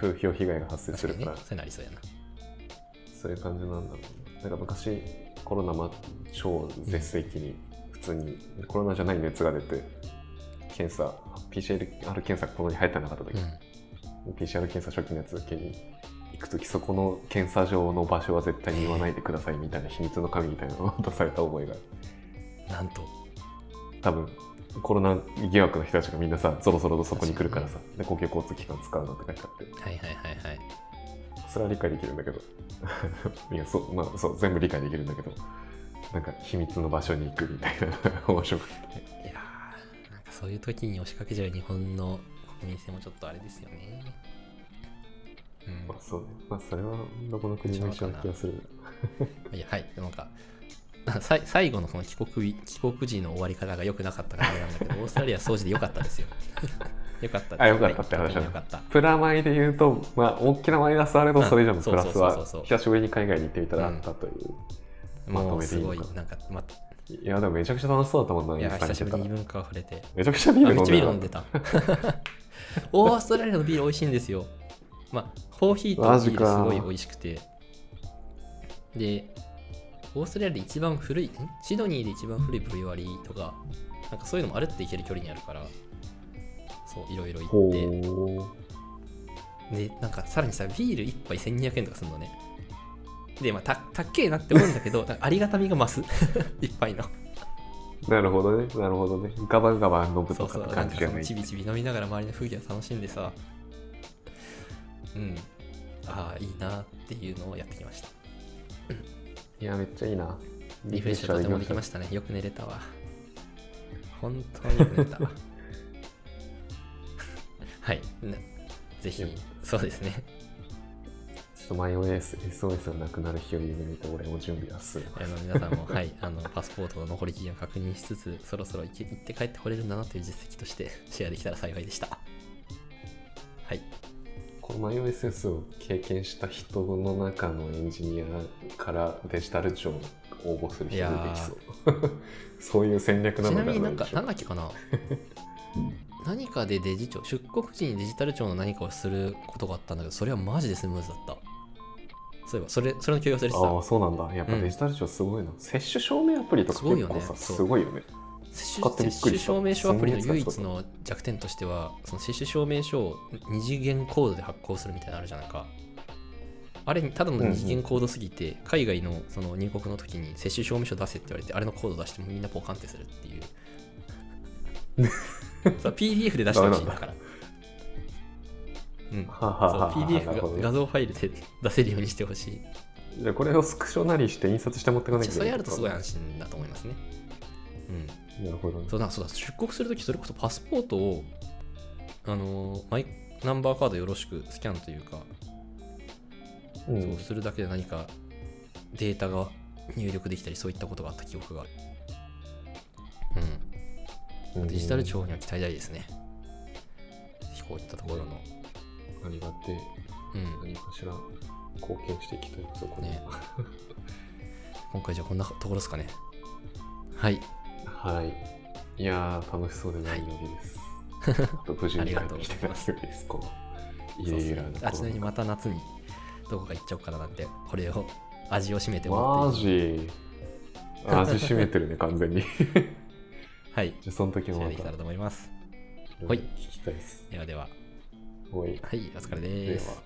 風評被害が発生するから。ね。そうなりそうやな。そういう感じなんだろうね。なんか昔コロナま超絶盛期に普通にコロナじゃない熱が出て検査 PCR 検査ここに入ってなかった時、うん。PCR 検査初期のやつ受けに行く時そこの検査場の場所は絶対に言わないでくださいみたいな秘密の紙みたいなのを渡された覚えがなんと。多分コロナ疑惑の人たちがみんなさぞろぞろとそこに来るからさ。で公共交通機関使うのって書いてあって。はいはいはいはい。それは理解できるんだけど。[LAUGHS] いやそうまあそう全部理解できるんだけど。なんか秘密の場所に行くみたいな面白くて。いやーなんかそういう時に押しかけちゃう日本の国民性もちょっとあれですよね。うん。まあそうね。まあそれはどこの国も一緒な気がする。いやはい、なんか、[LAUGHS] さい最後のこの帰国日帰国時の終わり方が良くなかったからなんだけど、[LAUGHS] オーストラリア掃除で良かったですよ。[LAUGHS] 良かった。あ良かった。って話だはい良かった。プラマイで言うと、まあ、大きなマイナスあれどそれ以上のプラスは久しぶりに海外に行ってみたらあったという、まともうすごいめていいのか、なんか、ま、いやでもめちゃくちゃ楽しそうだったもんないいや、久しぶりに文化触れて。めちゃくちゃビール飲んでた。オーストラリアのビール美味しいんですよ。まあ、コーヒーとビールすごい美味しくて。で、オーストラリアで一番古い、ん？シドニーで一番古いブリュワリーとか、なんかそういうのもあるって行ける距離にあるから、そう、いろいろ行ほって。うで、なんかさらにさ、ビール1杯1200円とかするのね。で、まあ、たたっけえなって思うんだけど、ありがたみが増す。[LAUGHS] 一杯の。なるほどねなるほどねガバガバ飲むそうそう、とかって感じじゃないちびちび飲みながら周りの風景を楽しんでさ、うん、ああ、いいなっていうのをやってきました。いやめっちゃいいなリフレッシュとてもできましたね。よく寝れたわ。本当によく寝れたわ。[LAUGHS] はい。ねぜひそうですね。ちょっとマイ OS SOS がなくなる日を夢見て俺も準備はするあの皆さんも、はい、あのパスポートの残り期限を確認しつつ、そろそろ行って帰ってこれるんだなという実績としてシェアできたら幸いでした。はい。このマイ OSS を経験した人の中のエンジニアからデジタル庁応募する人出てきそう [LAUGHS] そういう戦略なのかちなみになんか、でしょなんだっけかな？何かでデジ庁、出国時にデジタル庁の何かをすることがあったんだけど、それはマジでスムーズだった。そういえば、それ、それの共有忘れてああ、た。そうなんだ。やっぱうんデジタル庁すごいな。接種証明アプリとかすごいよねすごいよね。接使ってびっくりした接種証明書アプリの唯一の弱点としては、その接種証明書を二次元コードで発行するみたいなのあるじゃないか。あれ、ただの二次元コードすぎて、海外のその入国の時に接種証明書出せって言われて、あれのコード出してもみんなポカンってするっていう。[LAUGHS] そう PDF で出してほしいんだから。うん。はあは PDF が画像ファイルで出せるようにしてほしい。じゃあこれをスクショなりして印刷して持ってかなきゃいけないそれやるとすごい安心だと思いますね。うん。なるほどね。そうだそうだ出国するときそれこそパスポートをあのーマイナンバーカードよろしくスキャンというか、うん。そうするだけで何かデータが入力できたりそういったことがあった記憶がある。うん。デジタル庁には期待大ですね。飛行行ったところの。ありがてえ。うん。何かしら貢献していきたいところ、ね。今回じゃあこんなところですかね。はいはい。いやー楽しそうで何よりです、あと無事に帰ってきて何よりですこのイレギュラーなあちなみにまた夏にどこか行っちゃおうかななんてこれを味を占めて思マって。いるジ？味しめてるね完全に。じ [LAUGHS] はい。ゃあその時もまた。できたらと思います。聞はい。きたいです。ではでは。おい。はいお疲れでですは